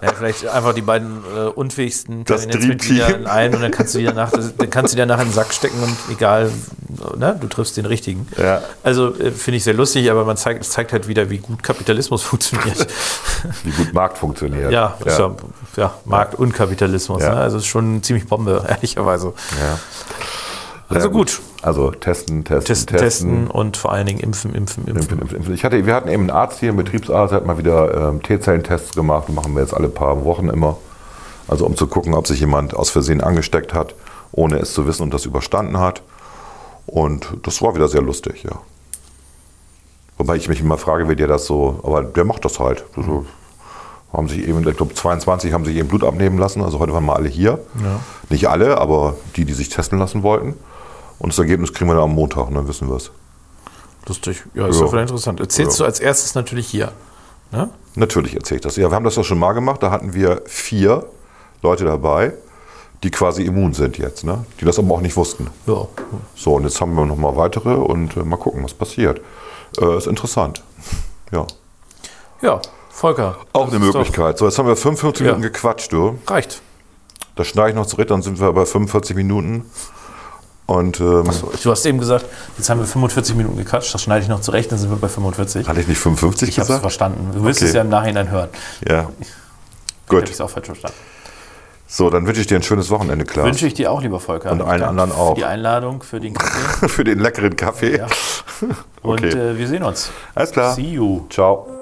Ja, vielleicht einfach die beiden äh, unfähigsten Kabinettsmitglieder in einen und dann kannst du die danach, dann kannst du die danach in den Sack stecken und egal, ne, du triffst den richtigen. Ja. Also äh, finde ich sehr lustig, aber man zeigt, es zeigt halt wieder, wie gut Kapitalismus funktioniert. Wie gut Markt funktioniert. ja, Ist ja, ja, Markt und Kapitalismus. Ja. Ne? Also es ist schon ziemlich Bombe, ehrlicherweise. Ja. Also gut. Also testen, testen, Testen, testen und vor allen Dingen impfen, impfen, impfen. Impfen, impfen. Ich hatte, wir hatten eben einen Arzt hier, einen Betriebsarzt, der hat mal wieder ähm, T-Zellentests gemacht. Die machen wir jetzt alle paar Wochen immer. Also um zu gucken, ob sich jemand aus Versehen angesteckt hat, ohne es zu wissen und das überstanden hat. Und das war wieder sehr lustig, ja. Wobei ich mich immer frage, wie der das so, aber der macht das halt. So, haben sich eben, ich glaube 22 haben sich eben Blut abnehmen lassen, also heute waren mal alle hier. Nicht alle, aber die, die sich testen lassen wollten. Und das Ergebnis kriegen wir dann am Montag und dann wissen wir es. Lustig. Ja, ist Ja. doch vielleicht interessant. Erzählst Ja. du als erstes natürlich hier. Ne? Natürlich erzähle ich das. Ja, wir haben das doch schon mal gemacht. Da hatten wir vier Leute dabei, die quasi immun sind jetzt, ne? die das aber auch nicht wussten. Ja. So, und jetzt haben wir noch mal weitere und äh, mal gucken, was passiert. Äh, ist interessant. Ja. Ja, Volker. Auch eine doch- Möglichkeit. So, jetzt haben wir 45 Ja. Minuten gequatscht, du. Reicht. Das schneide ich noch zurück, dann sind wir bei 45 Minuten. Und ähm, Du hast eben gesagt, jetzt haben wir 45 Minuten gequatscht, das schneide ich noch zurecht, dann sind wir bei 45. hatte ich nicht 55 Ich habe es gesagt? verstanden. Du wirst Okay. es ja im Nachhinein hören. Ja. Ich habe Gut. es auch falsch verstanden. So, dann wünsche ich dir ein schönes Wochenende, Klaas. Wünsche ich dir auch, lieber Volker. Und Ich allen anderen auch. Für die Einladung, für den Kaffee. Für den leckeren Kaffee. Ja. Und Okay. äh, wir sehen uns. Alles klar. See you. Ciao.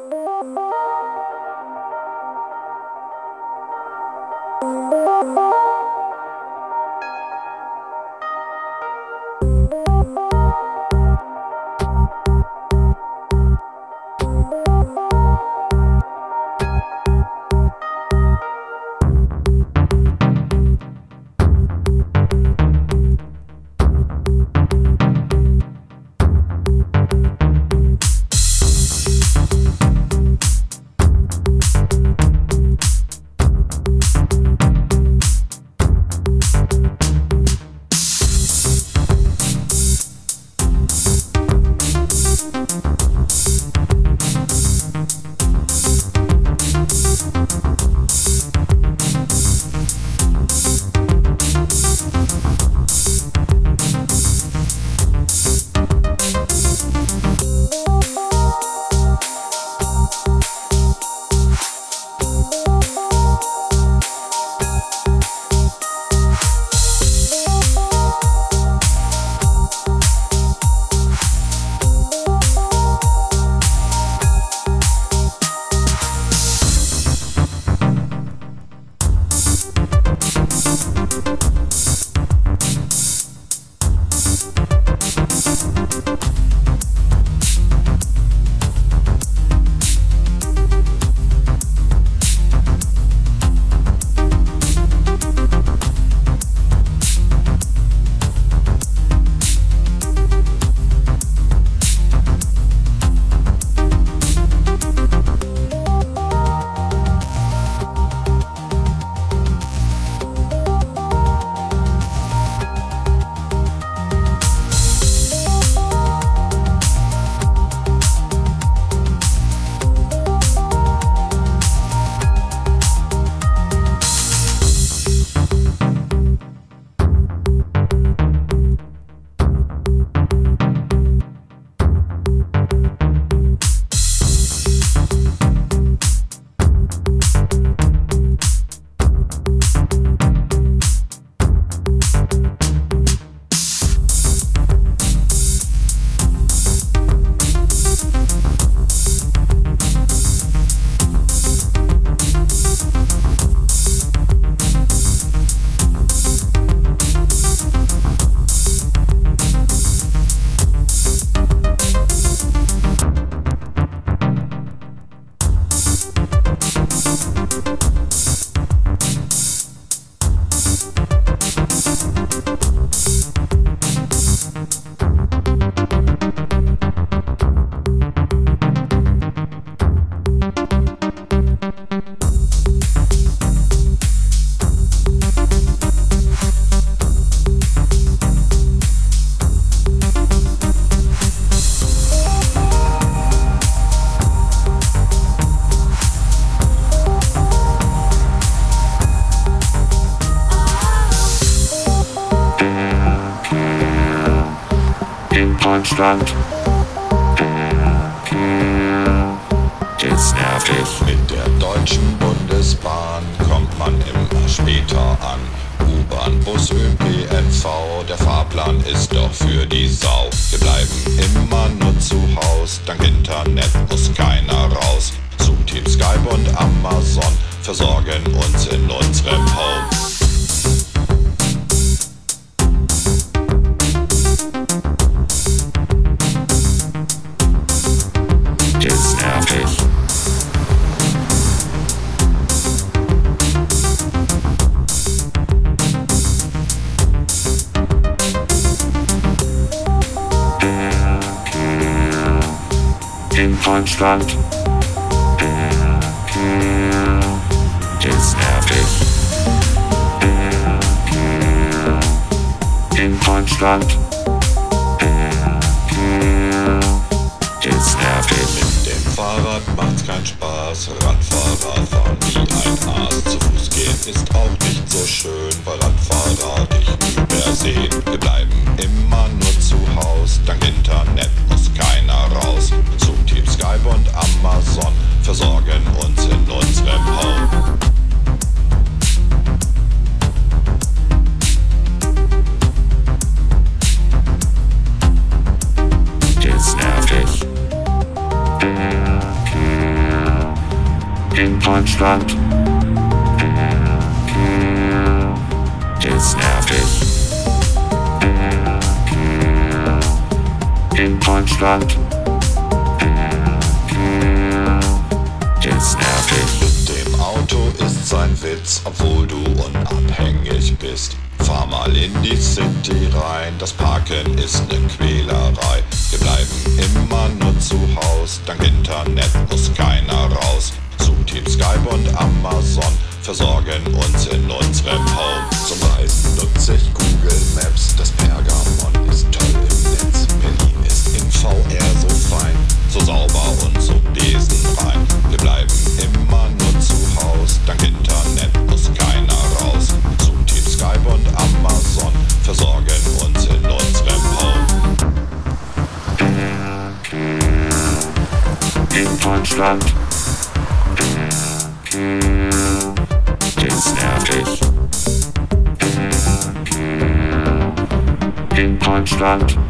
stand. Zustand, ist nervig. In Deutschland. Stadt. Ist nervig. Mit dem Auto ist sein Witz, obwohl du unabhängig bist. Fahr mal in die City rein, das Parken ist ne Quälerei. Wir bleiben immer nur zu Haus, dank Internet muss keiner raus. Zu Team Skype und Amazon versorgen uns in unserem Home. stand.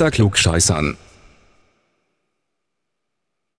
unter Klugscheißern.